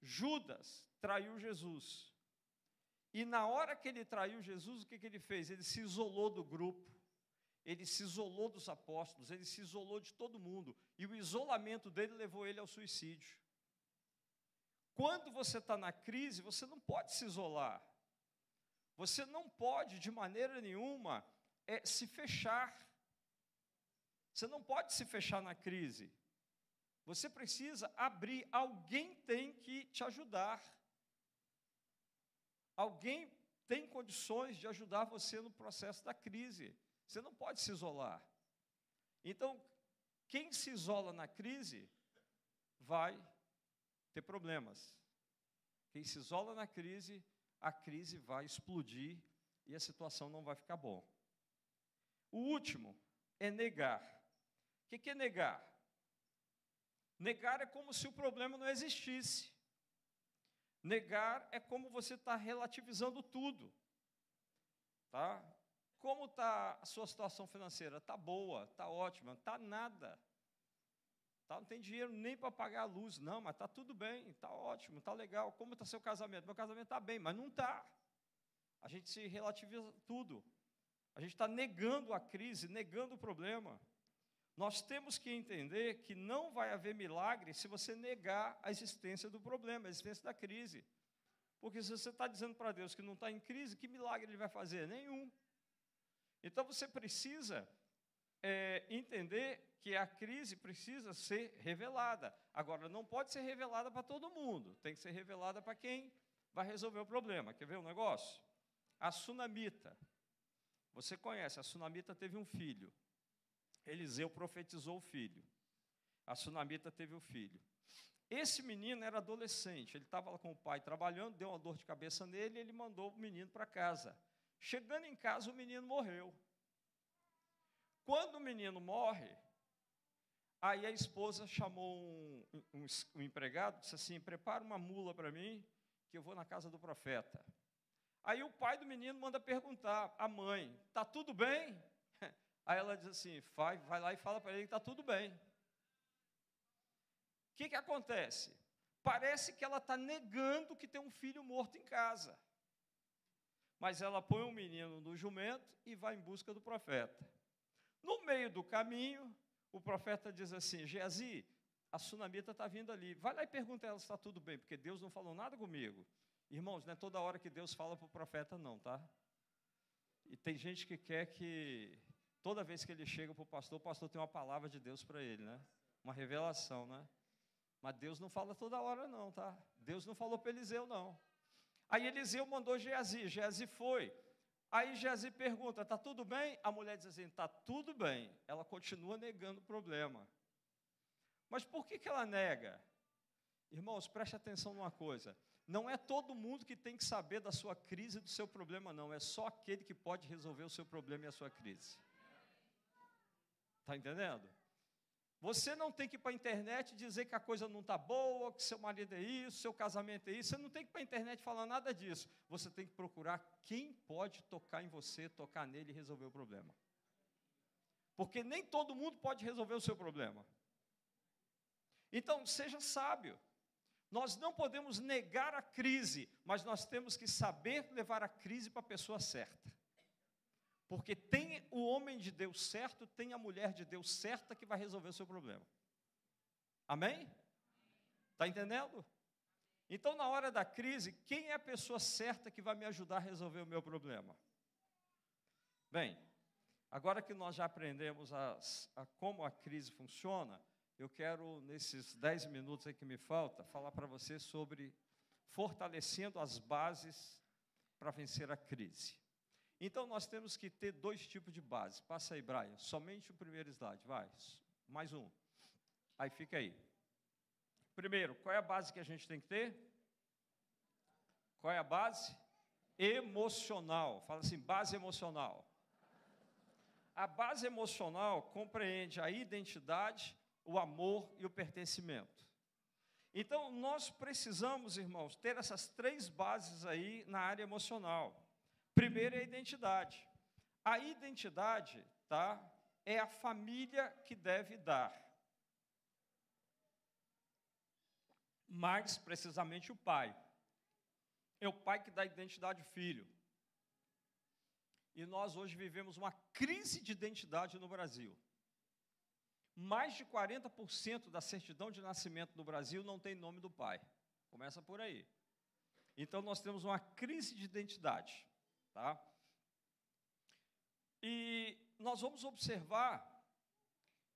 S2: Judas traiu Jesus. E na hora que ele traiu Jesus, o que, que ele fez? Ele se isolou do grupo, ele se isolou dos apóstolos, ele se isolou de todo mundo. E o isolamento dele levou ele ao suicídio. Quando você está na crise, você não pode se isolar. Você não pode, de maneira nenhuma, é, se fechar. Você não pode se fechar na crise. Você precisa abrir. Alguém tem que te ajudar. Alguém tem condições de ajudar você no processo da crise. Você não pode se isolar. Então, quem se isola na crise vai ter problemas. Quem se isola na crise, a crise vai explodir e a situação não vai ficar bom. O último é negar. O que é negar? Negar é como se o problema não existisse. Negar é como você está relativizando tudo. Tá? Como está a sua situação financeira? Está boa, está ótima, está nada. Tá, não tem dinheiro nem para pagar a luz, não, mas está tudo bem, está ótimo, está legal. Como está seu casamento? Meu casamento está bem, mas não está. A gente se relativiza tudo. A gente está negando a crise, negando o problema. Nós temos que entender que não vai haver milagre se você negar a existência do problema, a existência da crise. Porque se você está dizendo para Deus que não está em crise, que milagre ele vai fazer? Nenhum. Então você precisa é, entender que a crise precisa ser revelada. Agora, não pode ser revelada para todo mundo, tem que ser revelada para quem vai resolver o problema. Quer ver um negócio? A sunamita. Você conhece, a sunamita teve um filho. Eliseu profetizou o filho. A sunamita teve o um filho. Esse menino era adolescente, ele estava com o pai trabalhando, deu uma dor de cabeça nele ele mandou o menino para casa. Chegando em casa, o menino morreu. Quando o menino morre, Aí a esposa chamou um, um, um empregado, disse assim: prepara uma mula para mim, que eu vou na casa do profeta. Aí o pai do menino manda perguntar à mãe: está tudo bem? Aí ela diz assim: vai, vai lá e fala para ele que está tudo bem. O que, que acontece? Parece que ela está negando que tem um filho morto em casa. Mas ela põe o um menino no jumento e vai em busca do profeta. No meio do caminho, o profeta diz assim: Geazi, a sunamita está vindo ali. Vai lá e pergunta a ela se está tudo bem, porque Deus não falou nada comigo. Irmãos, não é toda hora que Deus fala para o profeta, não, tá? E tem gente que quer que toda vez que ele chega para o pastor, o pastor tem uma palavra de Deus para ele, né? Uma revelação, né? Mas Deus não fala toda hora, não, tá? Deus não falou para Eliseu, não. Aí Eliseu mandou Geazi, Geazi foi. Aí Geazi pergunta: está tudo bem? A mulher diz assim: está tudo bem. Ela continua negando o problema. Mas por que, que ela nega? Irmãos, preste atenção numa coisa. Não é todo mundo que tem que saber da sua crise e do seu problema, não. É só aquele que pode resolver o seu problema e a sua crise. Está entendendo? Você não tem que ir para a internet dizer que a coisa não está boa, que seu marido é isso, seu casamento é isso. Você não tem que ir para a internet falar nada disso. Você tem que procurar quem pode tocar em você, tocar nele e resolver o problema. Porque nem todo mundo pode resolver o seu problema. Então, seja sábio. Nós não podemos negar a crise, mas nós temos que saber levar a crise para a pessoa certa. Porque tem o homem de Deus certo, tem a mulher de Deus certa que vai resolver o seu problema. Amém? Está entendendo? Então, na hora da crise, quem é a pessoa certa que vai me ajudar a resolver o meu problema? Bem, agora que nós já aprendemos a, a como a crise funciona, eu quero, nesses dez minutos aí que me falta, falar para você sobre fortalecendo as bases para vencer a crise. Então nós temos que ter dois tipos de base. Passa aí, Brian. Somente o primeiro slide, vai. Mais um. Aí fica aí. Primeiro, qual é a base que a gente tem que ter? Qual é a base? Emocional. Fala assim, base emocional. A base emocional compreende a identidade, o amor e o pertencimento. Então, nós precisamos, irmãos, ter essas três bases aí na área emocional. Primeiro é a identidade. A identidade, tá? É a família que deve dar. Mais precisamente o pai. É o pai que dá identidade ao filho. E nós hoje vivemos uma crise de identidade no Brasil. Mais de 40% da certidão de nascimento no Brasil não tem nome do pai. Começa por aí. Então nós temos uma crise de identidade. Tá? E nós vamos observar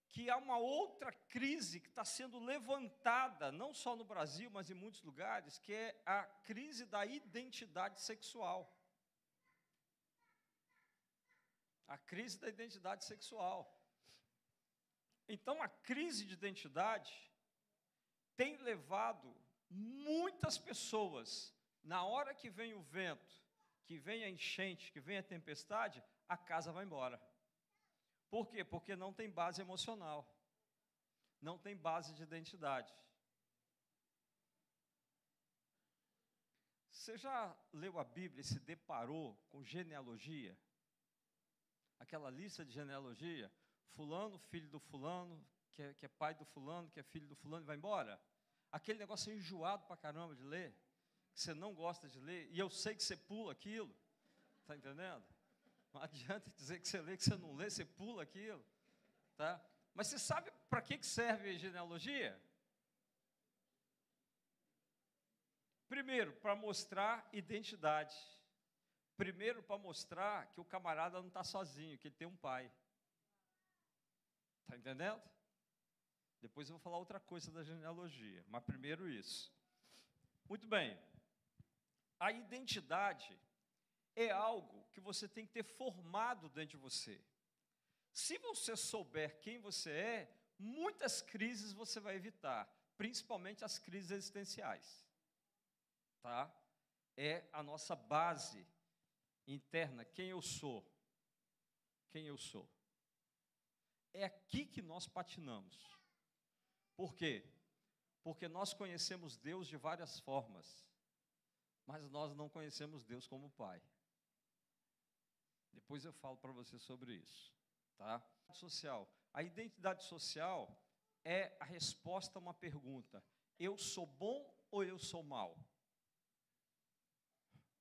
S2: que há uma outra crise que está sendo levantada, não só no Brasil, mas em muitos lugares, que é a crise da identidade sexual. A crise da identidade sexual. Então, a crise de identidade tem levado muitas pessoas, na hora que vem o vento, que vem a enchente, que vem a tempestade, a casa vai embora. Por quê? Porque não tem base emocional, não tem base de identidade. Você já leu a Bíblia e se deparou com genealogia? Aquela lista de genealogia? Fulano, filho do fulano, que é, que é pai do fulano, que é filho do fulano, e vai embora? Aquele negócio enjoado para caramba de ler que você não gosta de ler, e eu sei que você pula aquilo, está entendendo? Não adianta dizer que você lê, que você não lê, você pula aquilo, tá? Mas você sabe para que serve a genealogia? Primeiro, para mostrar identidade. Primeiro, para mostrar que o camarada não está sozinho, que ele tem um pai. Está entendendo? Depois eu vou falar outra coisa da genealogia, mas primeiro isso. Muito bem. A identidade é algo que você tem que ter formado dentro de você. Se você souber quem você é, muitas crises você vai evitar, principalmente as crises existenciais. Tá? É a nossa base interna, quem eu sou. Quem eu sou. É aqui que nós patinamos. Por quê? Porque nós conhecemos Deus de várias formas mas nós não conhecemos Deus como Pai. Depois eu falo para você sobre isso, tá? Social. A identidade social é a resposta a uma pergunta: eu sou bom ou eu sou mal?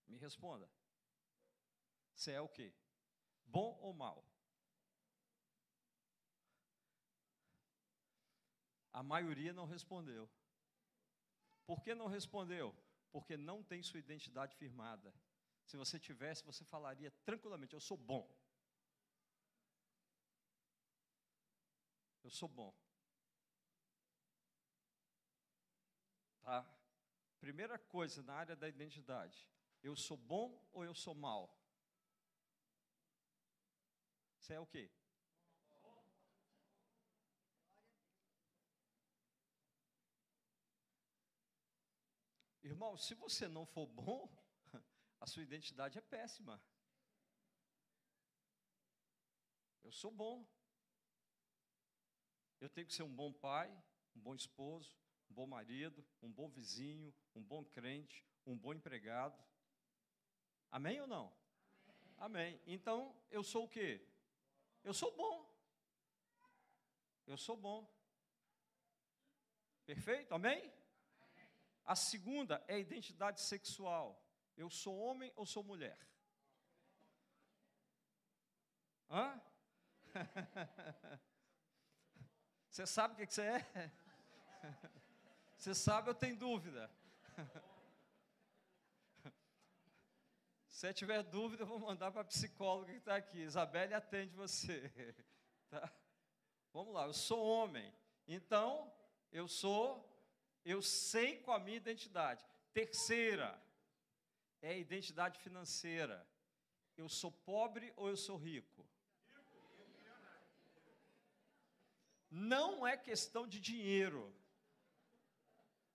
S2: Me responda. Você é o quê? Bom ou mal? A maioria não respondeu. Por que não respondeu? Porque não tem sua identidade firmada. Se você tivesse, você falaria tranquilamente: Eu sou bom. Eu sou bom. Tá? Primeira coisa na área da identidade: eu sou bom ou eu sou mal? Você é o quê? Irmão, se você não for bom, a sua identidade é péssima. Eu sou bom. Eu tenho que ser um bom pai, um bom esposo, um bom marido, um bom vizinho, um bom crente, um bom empregado. Amém ou não? Amém. Amém. Então, eu sou o quê? Eu sou bom. Eu sou bom. Perfeito? Amém? A segunda é a identidade sexual. Eu sou homem ou sou mulher? Hã? Você sabe o que você é? Você sabe, eu tenho dúvida. Se tiver dúvida, eu vou mandar para a psicóloga que está aqui. Isabelle atende você. Tá? Vamos lá, eu sou homem. Então, eu sou, eu sei qual a minha identidade. Terceira, é a identidade financeira. Eu sou pobre ou eu sou rico? Não é questão de dinheiro.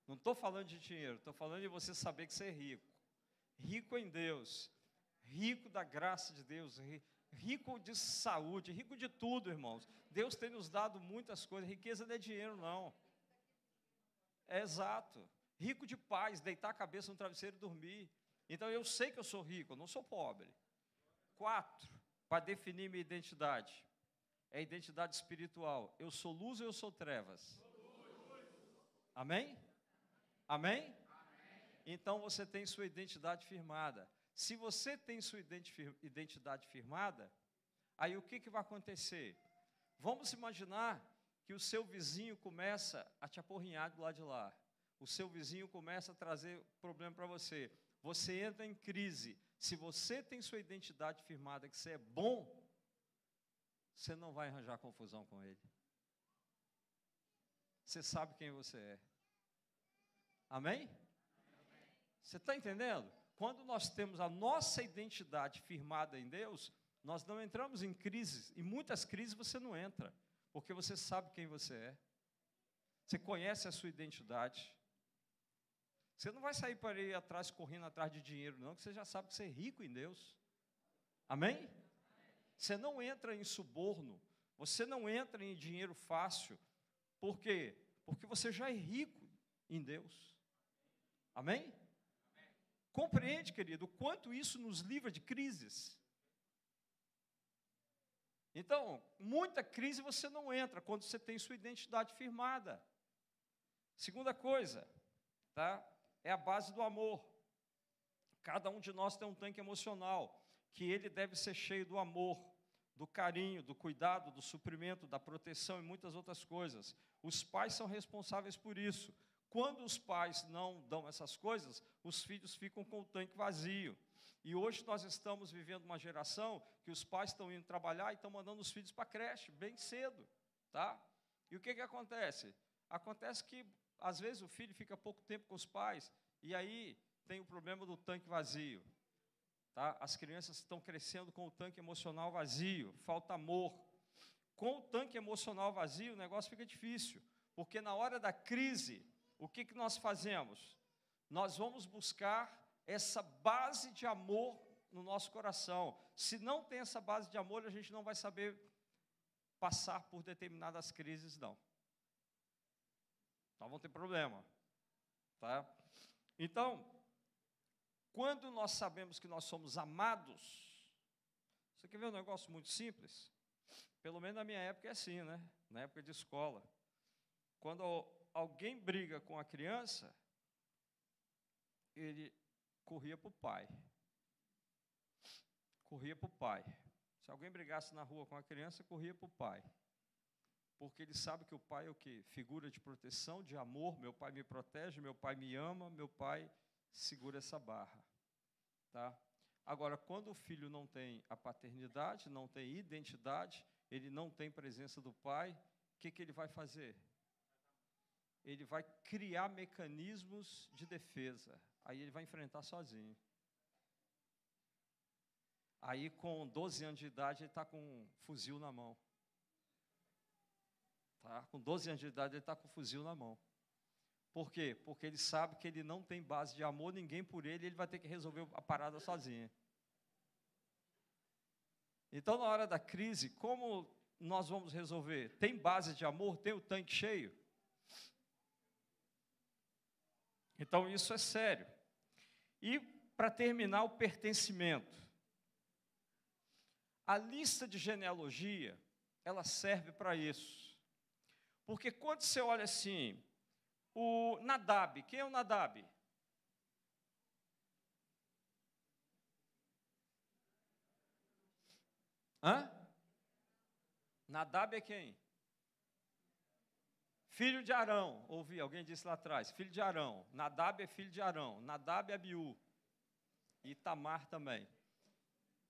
S2: Não estou falando de dinheiro, estou falando de você saber que você é rico. Rico em Deus, rico da graça de Deus, rico de saúde, rico de tudo, irmãos. Deus tem nos dado muitas coisas. Riqueza não é dinheiro, não. É exato. Rico de paz, deitar a cabeça no travesseiro e dormir. Então eu sei que eu sou rico, eu não sou pobre. Quatro, para definir minha identidade. É a identidade espiritual. Eu sou luz ou eu sou trevas? Amém? Amém? Então você tem sua identidade firmada. Se você tem sua identidade firmada, aí o que, que vai acontecer? Vamos imaginar que o seu vizinho começa a te aporrinhar do lado de lá. O seu vizinho começa a trazer problema para você. Você entra em crise. Se você tem sua identidade firmada, que você é bom, você não vai arranjar confusão com ele. Você sabe quem você é. Amém? Você está entendendo? Quando nós temos a nossa identidade firmada em Deus, nós não entramos em crises. Em muitas crises você não entra, porque você sabe quem você é. Você conhece a sua identidade. Você não vai sair para ir atrás, correndo atrás de dinheiro, não, que você já sabe que você é rico em Deus. Amém? Você não entra em suborno, você não entra em dinheiro fácil. Por quê? Porque você já é rico em Deus. Amém? Compreende, querido, o quanto isso nos livra de crises. Então, muita crise você não entra quando você tem sua identidade firmada. Segunda coisa, tá? É a base do amor. Cada um de nós tem um tanque emocional, que ele deve ser cheio do amor, do carinho, do cuidado, do suprimento, da proteção e muitas outras coisas. Os pais são responsáveis por isso. Quando os pais não dão essas coisas, os filhos ficam com o tanque vazio. E hoje nós estamos vivendo uma geração que os pais estão indo trabalhar e estão mandando os filhos para a creche bem cedo, tá? E o que que acontece? Acontece que às vezes o filho fica pouco tempo com os pais e aí tem o problema do tanque vazio. Tá? As crianças estão crescendo com o tanque emocional vazio, falta amor. Com o tanque emocional vazio, o negócio fica difícil, porque na hora da crise, o que, que nós fazemos? Nós vamos buscar essa base de amor no nosso coração. Se não tem essa base de amor, a gente não vai saber passar por determinadas crises, não. Então vamos ter problema. Tá? Então, quando nós sabemos que nós somos amados, você quer ver um negócio muito simples? Pelo menos na minha época é assim, né? Na época de escola. Quando alguém briga com a criança, ele corria para o pai. Corria para o pai. Se alguém brigasse na rua com a criança, corria para o pai. Porque ele sabe que o pai é o quê? Figura de proteção, de amor. Meu pai me protege, meu pai me ama, meu pai segura essa barra. Tá? Agora, quando o filho não tem a paternidade, não tem identidade, ele não tem presença do pai, o que, que ele vai fazer? ele vai criar mecanismos de defesa. Aí ele vai enfrentar sozinho. Aí, com 12 anos de idade, ele está com um fuzil na mão. Tá? Com 12 anos de idade, ele está com um fuzil na mão. Por quê? Porque ele sabe que ele não tem base de amor, ninguém por ele, ele vai ter que resolver a parada sozinho. Então, na hora da crise, como nós vamos resolver? Tem base de amor? Tem o tanque cheio? Então, isso é sério. E, para terminar, o pertencimento. A lista de genealogia, ela serve para isso. Porque quando você olha assim, o Nadab, quem é o Nadab? Hã? Nadab é quem? Filho de Arão, ouvi, alguém disse lá atrás, filho de Arão. Nadab é filho de Arão, Nadab é Abiú. E Tamar também.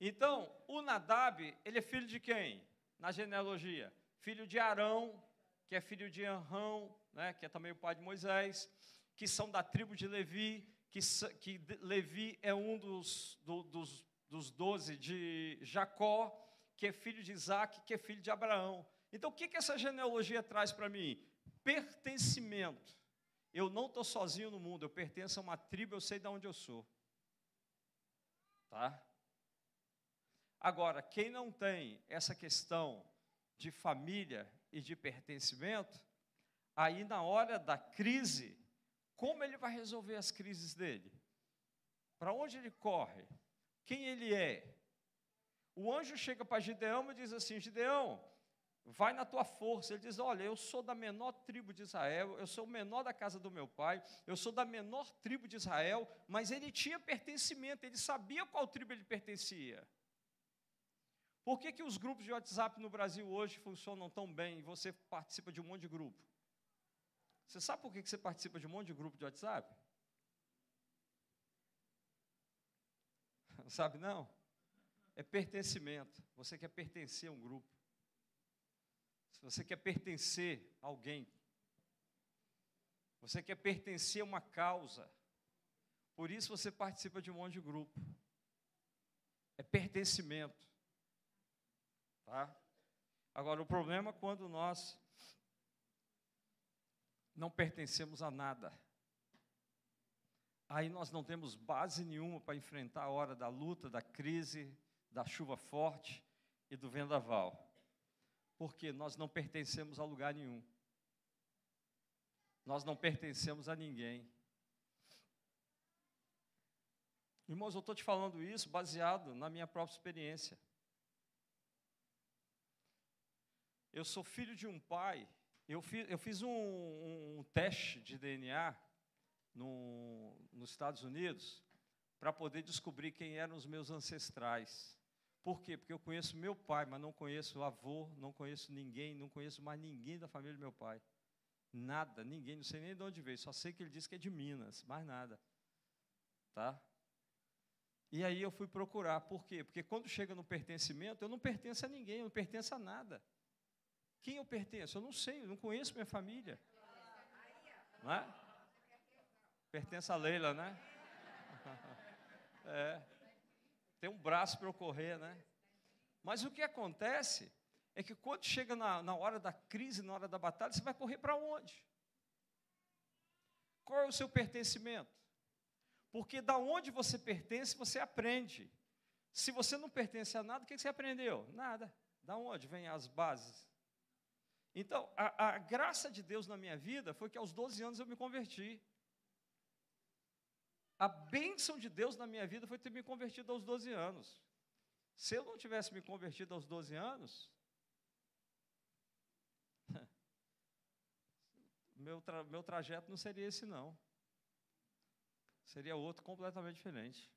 S2: Então, o Nadab, ele é filho de quem? Na genealogia? Filho de Arão, que é filho de Anrão, né, que é também o pai de Moisés, que são da tribo de Levi, que, que Levi é um dos, do, dos, dos doze de Jacó, que é filho de Isaac, que é filho de Abraão. Então, o que, que essa genealogia traz para mim? Pertencimento. Eu não estou sozinho no mundo, eu pertenço a uma tribo, eu sei de onde eu sou. Tá? Agora, quem não tem essa questão de família e de pertencimento, aí na hora da crise, como ele vai resolver as crises dele? Para onde ele corre? Quem ele é? O anjo chega para Gideão e diz assim: Gideão, vai na tua força. Ele diz: Olha, eu sou da menor tribo de Israel, eu sou o menor da casa do meu pai, eu sou da menor tribo de Israel, mas ele tinha pertencimento, ele sabia qual tribo ele pertencia. Por que, que os grupos de WhatsApp no Brasil hoje funcionam tão bem e você participa de um monte de grupo? Você sabe por que, que você participa de um monte de grupo de WhatsApp? Sabe não? É pertencimento. Você quer pertencer a um grupo. Se você quer pertencer a alguém, você quer pertencer a uma causa, por isso você participa de um monte de grupo. É pertencimento. Tá? Agora, o problema é quando nós não pertencemos a nada. Aí nós não temos base nenhuma para enfrentar a hora da luta, da crise, da chuva forte e do vendaval. Porque nós não pertencemos a lugar nenhum. Nós não pertencemos a ninguém. Irmãos, eu estou te falando isso baseado na minha própria experiência. Eu sou filho de um pai. Eu fiz, eu fiz um, um, teste de DNA no, nos Estados Unidos para poder descobrir quem eram os meus ancestrais. Por quê? Porque eu conheço meu pai, mas não conheço o avô, não conheço ninguém, não conheço mais ninguém da família do meu pai. Nada, ninguém, não sei nem de onde veio, só sei que ele disse que é de Minas, mais nada. Tá? E aí eu fui procurar, por quê? Porque quando chega no pertencimento, eu não pertenço a ninguém, eu não pertenço a nada. Quem eu pertenço? Eu não sei, eu não conheço minha família. Não é? Pertence a Leila, né? É. Tem um braço para eu correr, né? Mas o que acontece é que quando chega na, na hora da crise, na hora da batalha, você vai correr para onde? Qual é o seu pertencimento? Porque da onde você pertence, você aprende. Se você não pertence a nada, o que você aprendeu? Nada. Da onde vêm as bases? Então, a, a, graça de Deus na minha vida foi que aos 12 anos eu me converti. A bênção de Deus na minha vida foi ter me convertido aos 12 anos. Se eu não tivesse me convertido aos 12 anos, meu, tra meu trajeto não seria esse, não. Seria outro completamente diferente.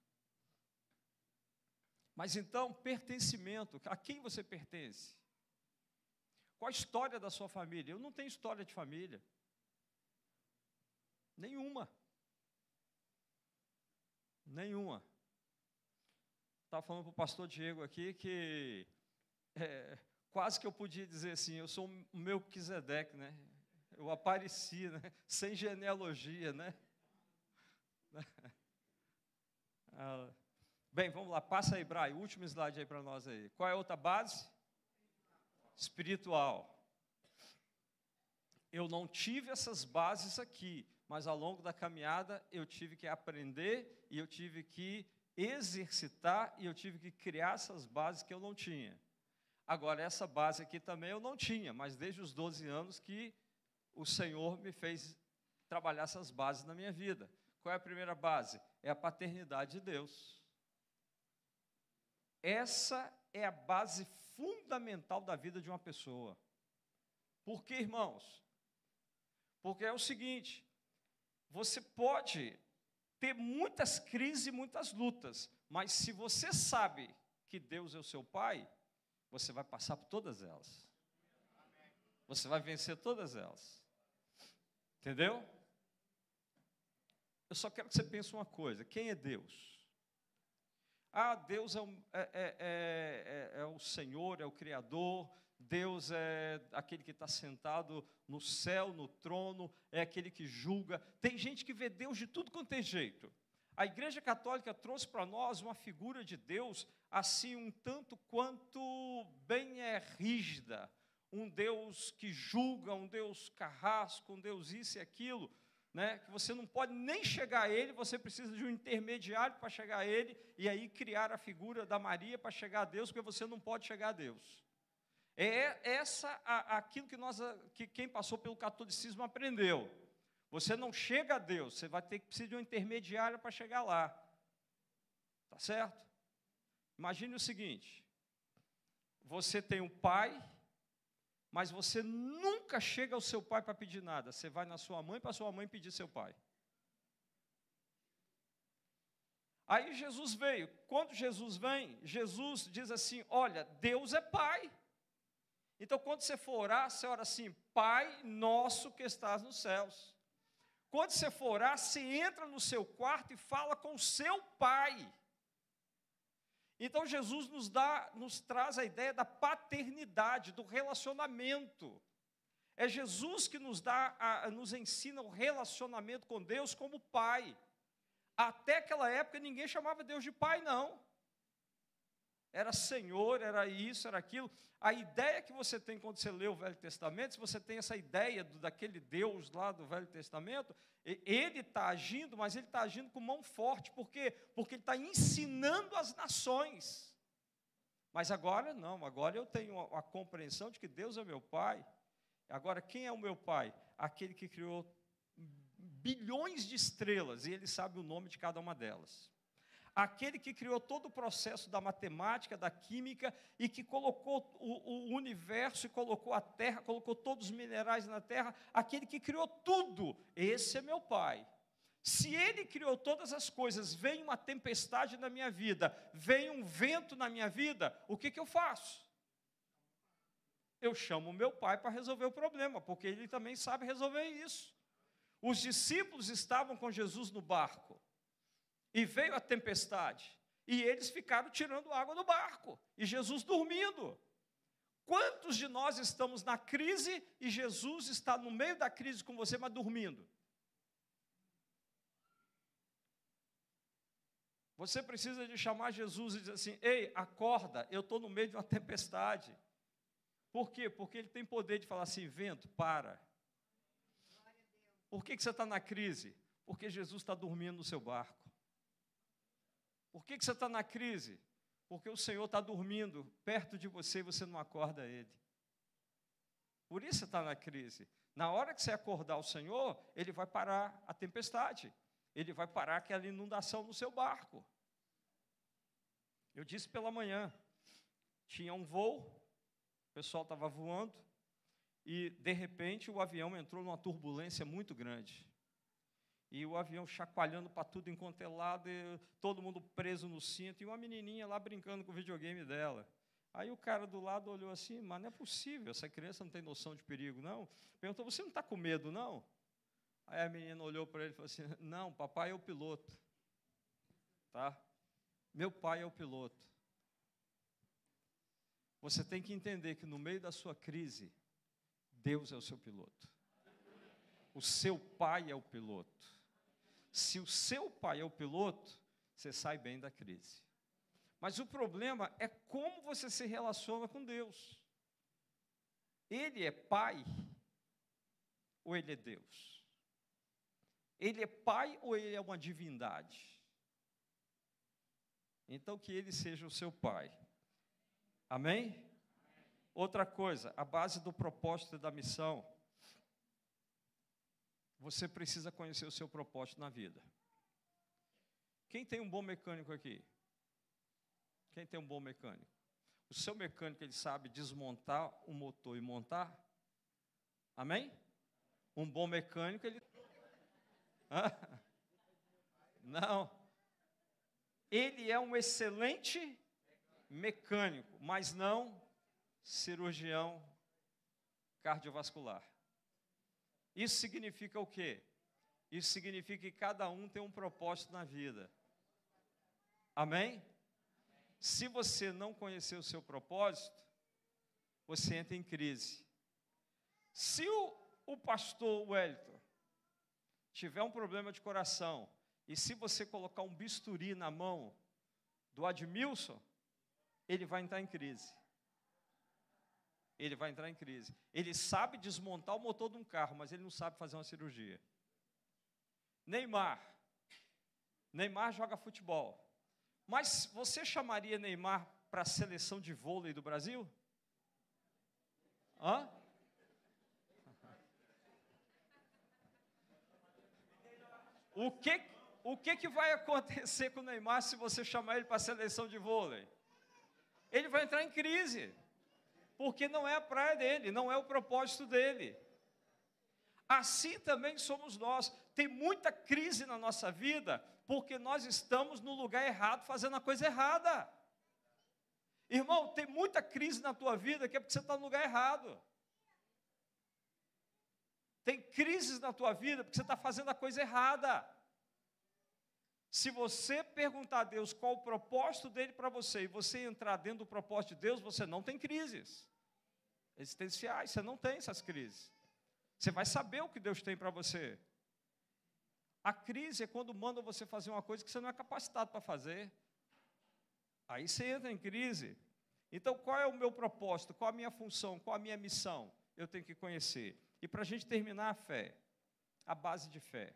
S2: Mas então, pertencimento, a quem você pertence? Qual a história da sua família? Eu não tenho história de família. Nenhuma. Nenhuma. Estava falando para o pastor Diego aqui que é, quase que eu podia dizer assim, eu sou o meu Quisedeque, né? Eu apareci, né? Sem genealogia, né? Ah, Bem, vamos lá, passa aí, Brai, último slide aí para nós aí. Qual é a outra base? Espiritual. Eu não tive essas bases aqui, mas ao longo da caminhada eu tive que aprender e eu tive que exercitar e eu tive que criar essas bases que eu não tinha. Agora, essa base aqui também eu não tinha, mas desde os 12 anos que o Senhor me fez trabalhar essas bases na minha vida. Qual é a primeira base? É a paternidade de Deus. Essa é a base fundamental da vida de uma pessoa. Por que, irmãos? Porque é o seguinte: você pode ter muitas crises e muitas lutas, mas se você sabe que Deus é o seu Pai, você vai passar por todas elas. Você vai vencer todas elas. Entendeu? Eu só quero que você pense uma coisa: quem é Deus? Ah, Deus é, é, é, é, é o Senhor, é o Criador, Deus é aquele que está sentado no céu, no trono, é aquele que julga. Tem gente que vê Deus de tudo quanto é jeito. A Igreja Católica trouxe para nós uma figura de Deus assim um tanto quanto bem é rígida, um Deus que julga, um Deus carrasco, um Deus isso e aquilo né, que você não pode nem chegar a ele, você precisa de um intermediário para chegar a ele, e aí criar a figura da Maria para chegar a Deus, porque você não pode chegar a Deus. É essa a, aquilo que nós, que quem passou pelo catolicismo aprendeu. Você não chega a Deus, você vai ter que precisar de um intermediário para chegar lá. Tá certo? Imagine o seguinte: você tem um pai mas você nunca chega ao seu pai para pedir nada. Você vai na sua mãe para sua mãe pedir seu pai. Aí Jesus veio. Quando Jesus vem, Jesus diz assim: Olha, Deus é Pai. Então, quando você for orar, você ora assim: Pai nosso que estás nos céus. Quando você for orar, você entra no seu quarto e fala com o seu Pai. Então Jesus nos dá, nos traz a ideia da paternidade, do relacionamento. É Jesus que nos dá, a, nos ensina o relacionamento com Deus como pai. Até aquela época ninguém chamava Deus de pai, não era Senhor, era isso, era aquilo. A ideia que você tem quando você lê o Velho Testamento, se você tem essa ideia do, daquele Deus lá do Velho Testamento, ele está agindo, mas ele está agindo com mão forte, por quê? Porque ele está ensinando as nações. Mas agora não, agora eu tenho a, a compreensão de que Deus é meu Pai. Agora, quem é o meu Pai? Aquele que criou bilhões de estrelas, e ele sabe o nome de cada uma delas aquele que criou todo o processo da matemática, da química e que colocou o, o, universo e colocou a terra, colocou todos os minerais na terra, aquele que criou tudo. Esse é meu Pai. Se ele criou todas as coisas, vem uma tempestade na minha vida, vem um vento na minha vida, o que, que eu faço? Eu chamo meu pai para resolver o problema, porque ele também sabe resolver isso. Os discípulos estavam com Jesus no barco. E veio a tempestade. E eles ficaram tirando água do barco. E Jesus dormindo. Quantos de nós estamos na crise e Jesus está no meio da crise com você, mas dormindo? Você precisa de chamar Jesus e dizer assim: Ei, acorda, eu estou no meio de uma tempestade. Por quê? Porque ele tem poder de falar assim: vento, para. Por que, que você está na crise? Porque Jesus está dormindo no seu barco. Por que, que você está na crise? Porque o Senhor está dormindo perto de você e você não acorda Ele. Por isso você está na crise. Na hora que você acordar o Senhor, Ele vai parar a tempestade. Ele vai parar aquela inundação no seu barco. Eu disse pela manhã, tinha um voo, o pessoal estava voando, e de repente o avião entrou numa turbulência muito grande e o avião chacoalhando para tudo enquanto é lado, todo mundo preso no cinto, e uma menininha lá brincando com o videogame dela. Aí o cara do lado olhou assim, mas não é possível, essa criança não tem noção de perigo, não. Perguntou, você não está com medo, não? Aí a menina olhou para ele e falou assim, não, papai é o piloto. Tá? Meu pai é o piloto. Você tem que entender que no meio da sua crise, Deus é o seu piloto. O seu pai é o piloto. Se o seu pai é o piloto, você sai bem da crise. Mas o problema é como você se relaciona com Deus. Ele é pai ou ele é Deus? Ele é pai ou ele é uma divindade? Então que ele seja o seu pai. Amém? Outra coisa, a base do propósito da missão. Você precisa conhecer o seu propósito na vida. Quem tem um bom mecânico aqui? Quem tem um bom mecânico? O seu mecânico ele sabe desmontar o motor e montar? Amém? Um bom mecânico ele Hã? Não. Ele é um excelente mecânico, mas não cirurgião cardiovascular. Isso significa o quê? Isso significa que cada um tem um propósito na vida. Amém? Se você não conhecer o seu propósito, você entra em crise. Se o, o pastor Wellington tiver um problema de coração, e se você colocar um bisturi na mão do Admilson, ele vai entrar em crise. Ele vai entrar em crise. Ele sabe desmontar o motor de um carro, mas ele não sabe fazer uma cirurgia. Neymar. Neymar joga futebol. Mas você chamaria Neymar para a seleção de vôlei do Brasil? Hã? O que, o que, que vai acontecer com o Neymar se você chamar ele para a seleção de vôlei? Ele vai entrar em crise, porque não é a praia dele, não é o propósito dele. Assim também somos nós. Tem muita crise na nossa vida, porque nós estamos no lugar errado, fazendo a coisa errada. Irmão, tem muita crise na tua vida que é porque você está no lugar errado. Tem crises na tua vida porque você está fazendo a coisa errada. Se você perguntar a Deus qual o propósito dele para você e você entrar dentro do propósito de Deus, você não tem crises existenciais, você não tem essas crises. Você vai saber o que Deus tem para você. A crise é quando manda você fazer uma coisa que você não é capacitado para fazer. Aí você entra em crise. Então, qual é o meu propósito? Qual a minha função? Qual a minha missão? Eu tenho que conhecer. E para a gente terminar a fé, a base de fé.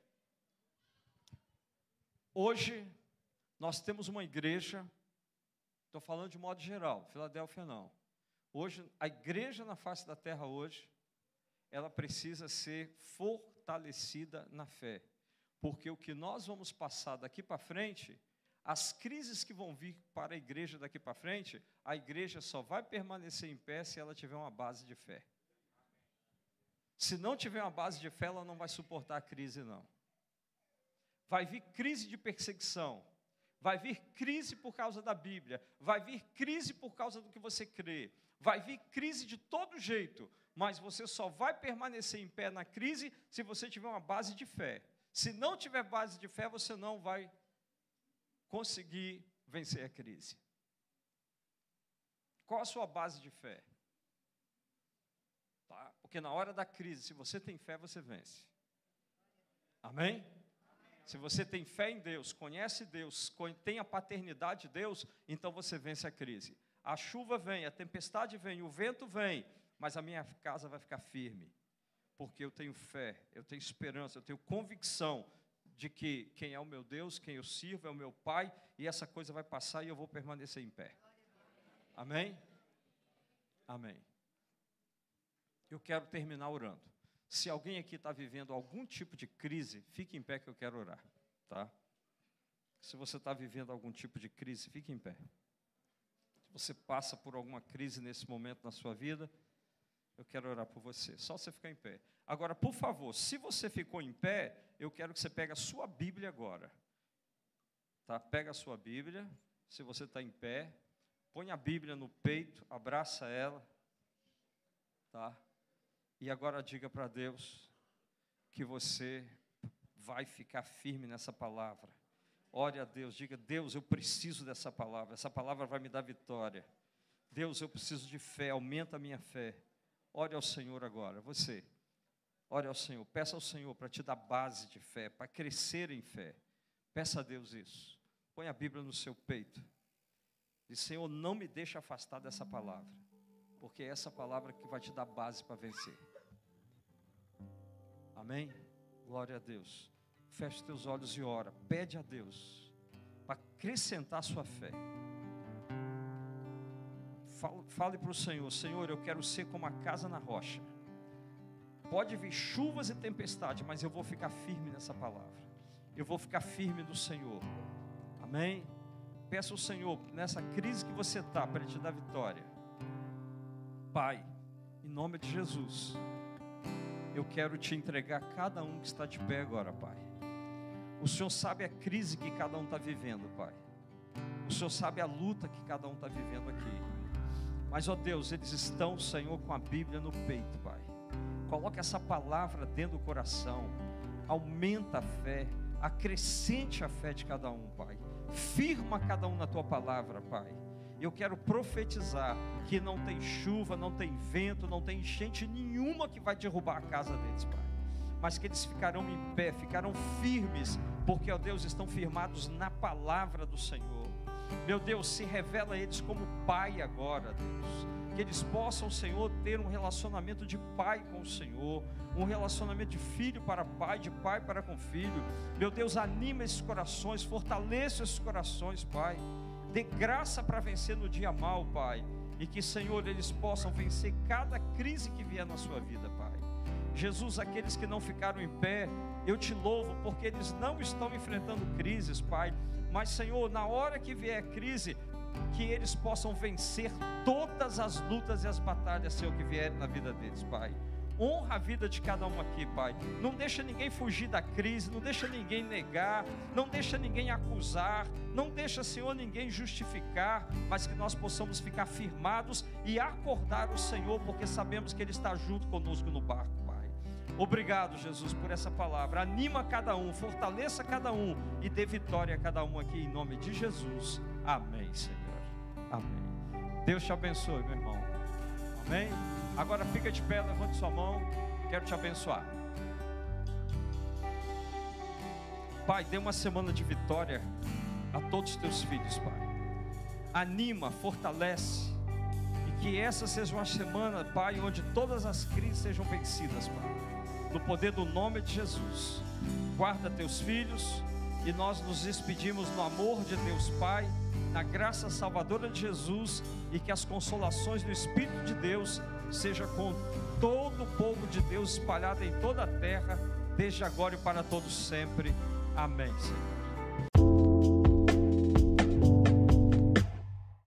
S2: Hoje, nós temos uma igreja, estou falando de modo geral, Filadélfia não. Hoje, a igreja na face da terra hoje, ela precisa ser fortalecida na fé. Porque o que nós vamos passar daqui para frente, as crises que vão vir para a igreja daqui para frente, a igreja só vai permanecer em pé se ela tiver uma base de fé. Se não tiver uma base de fé, ela não vai suportar a crise, não. Vai vir crise de perseguição, vai vir crise por causa da Bíblia, vai vir crise por causa do que você crê, vai vir crise de todo jeito, mas você só vai permanecer em pé na crise se você tiver uma base de fé. Se não tiver base de fé, você não vai conseguir vencer a crise. Qual a sua base de fé? Porque na hora da crise, se você tem fé, você vence. Amém? Se você tem fé em Deus, conhece Deus, tem a paternidade de Deus, então você vence a crise. A chuva vem, a tempestade vem, o vento vem, mas a minha casa vai ficar firme. Porque eu tenho fé, eu tenho esperança, eu tenho convicção de que quem é o meu Deus, quem eu sirvo é o meu Pai, e essa coisa vai passar e eu vou permanecer em pé. Amém? Amém. Eu quero terminar orando. Se alguém aqui está vivendo algum tipo de crise, fique em pé que eu quero orar, tá? Se você está vivendo algum tipo de crise, fique em pé. Se você passa por alguma crise nesse momento na sua vida, eu quero orar por você. Só você ficar em pé. Agora, por favor, se você ficou em pé, eu quero que você pegue a sua Bíblia agora. Tá? Pega a sua Bíblia. Se você está em pé, põe a Bíblia no peito, abraça ela. Tá? E agora diga para Deus que você vai ficar firme nessa palavra. Ore a Deus, diga: Deus, eu preciso dessa palavra, essa palavra vai me dar vitória. Deus, eu preciso de fé, aumenta a minha fé. Ore ao Senhor agora, você. Ore ao Senhor, peça ao Senhor para te dar base de fé, para crescer em fé. Peça a Deus isso. Põe a Bíblia no seu peito. Diz, Senhor, não me deixe afastar dessa palavra, porque é essa palavra que vai te dar base para vencer. Amém? Glória a Deus. Feche teus olhos e ora. Pede a Deus para acrescentar sua fé. Fale, para o Senhor: Senhor, eu quero ser como a casa na rocha. Pode vir chuvas e tempestade, mas eu vou ficar firme nessa palavra. Eu vou ficar firme no Senhor. Amém? Peça ao Senhor, nessa crise que você está, para te dar vitória. Pai, em nome de Jesus, eu quero te entregar cada um que está de pé agora, Pai. O Senhor sabe a crise que cada um está vivendo, Pai. O Senhor sabe a luta que cada um está vivendo aqui. Mas, ó Deus, eles estão, Senhor, com a Bíblia no peito, Pai. Coloque essa palavra dentro do coração. Aumenta a fé. Acrescente a fé de cada um, Pai. Firma cada um na tua palavra, Pai. Eu quero profetizar que não tem chuva, não tem vento, não tem enchente nenhuma que vai derrubar a casa deles, Pai. Mas que eles ficarão em pé, ficarão firmes, porque, ó Deus, estão firmados na palavra do Senhor. Meu Deus, se revela a eles como Pai agora, Deus. Que eles possam, Senhor, ter um relacionamento de pai com o Senhor, um relacionamento de filho para pai, de pai para com filho. Meu Deus, anima esses corações, fortaleça esses corações, Pai. Dê graça para vencer no dia mal, Pai. E que, Senhor, eles possam vencer cada crise que vier na sua vida. Jesus, aqueles que não ficaram em pé, eu te louvo, porque eles não estão enfrentando crises, Pai. Mas, Senhor, na hora que vier a crise, que eles possam vencer todas as lutas e as batalhas, Senhor, que vierem na vida deles, Pai. Honra a vida de cada um aqui, Pai. Não deixa ninguém fugir da crise, não deixa ninguém negar, não deixa ninguém acusar, não deixa, Senhor, ninguém justificar, mas que nós possamos ficar firmados e acordar o Senhor, porque sabemos que Ele está junto conosco no barco. Obrigado, Jesus, por essa palavra. Anima cada um, fortaleça cada um e dê vitória a cada um aqui em nome de Jesus. Amém, Senhor. Amém. Deus te abençoe, meu irmão. Amém. Agora fica de pé, levante sua mão. Quero te abençoar. Pai, dê uma semana de vitória a todos os teus filhos, Pai. Anima, fortalece. E que essa seja uma semana, Pai, onde todas as crises sejam vencidas, Pai no poder do nome de Jesus. Guarda teus filhos e nós nos despedimos no amor de Deus Pai, na graça salvadora de Jesus e que as consolações do Espírito de Deus seja com todo o povo de Deus espalhado em toda a terra, desde agora e para todos sempre. Amém, Senhor.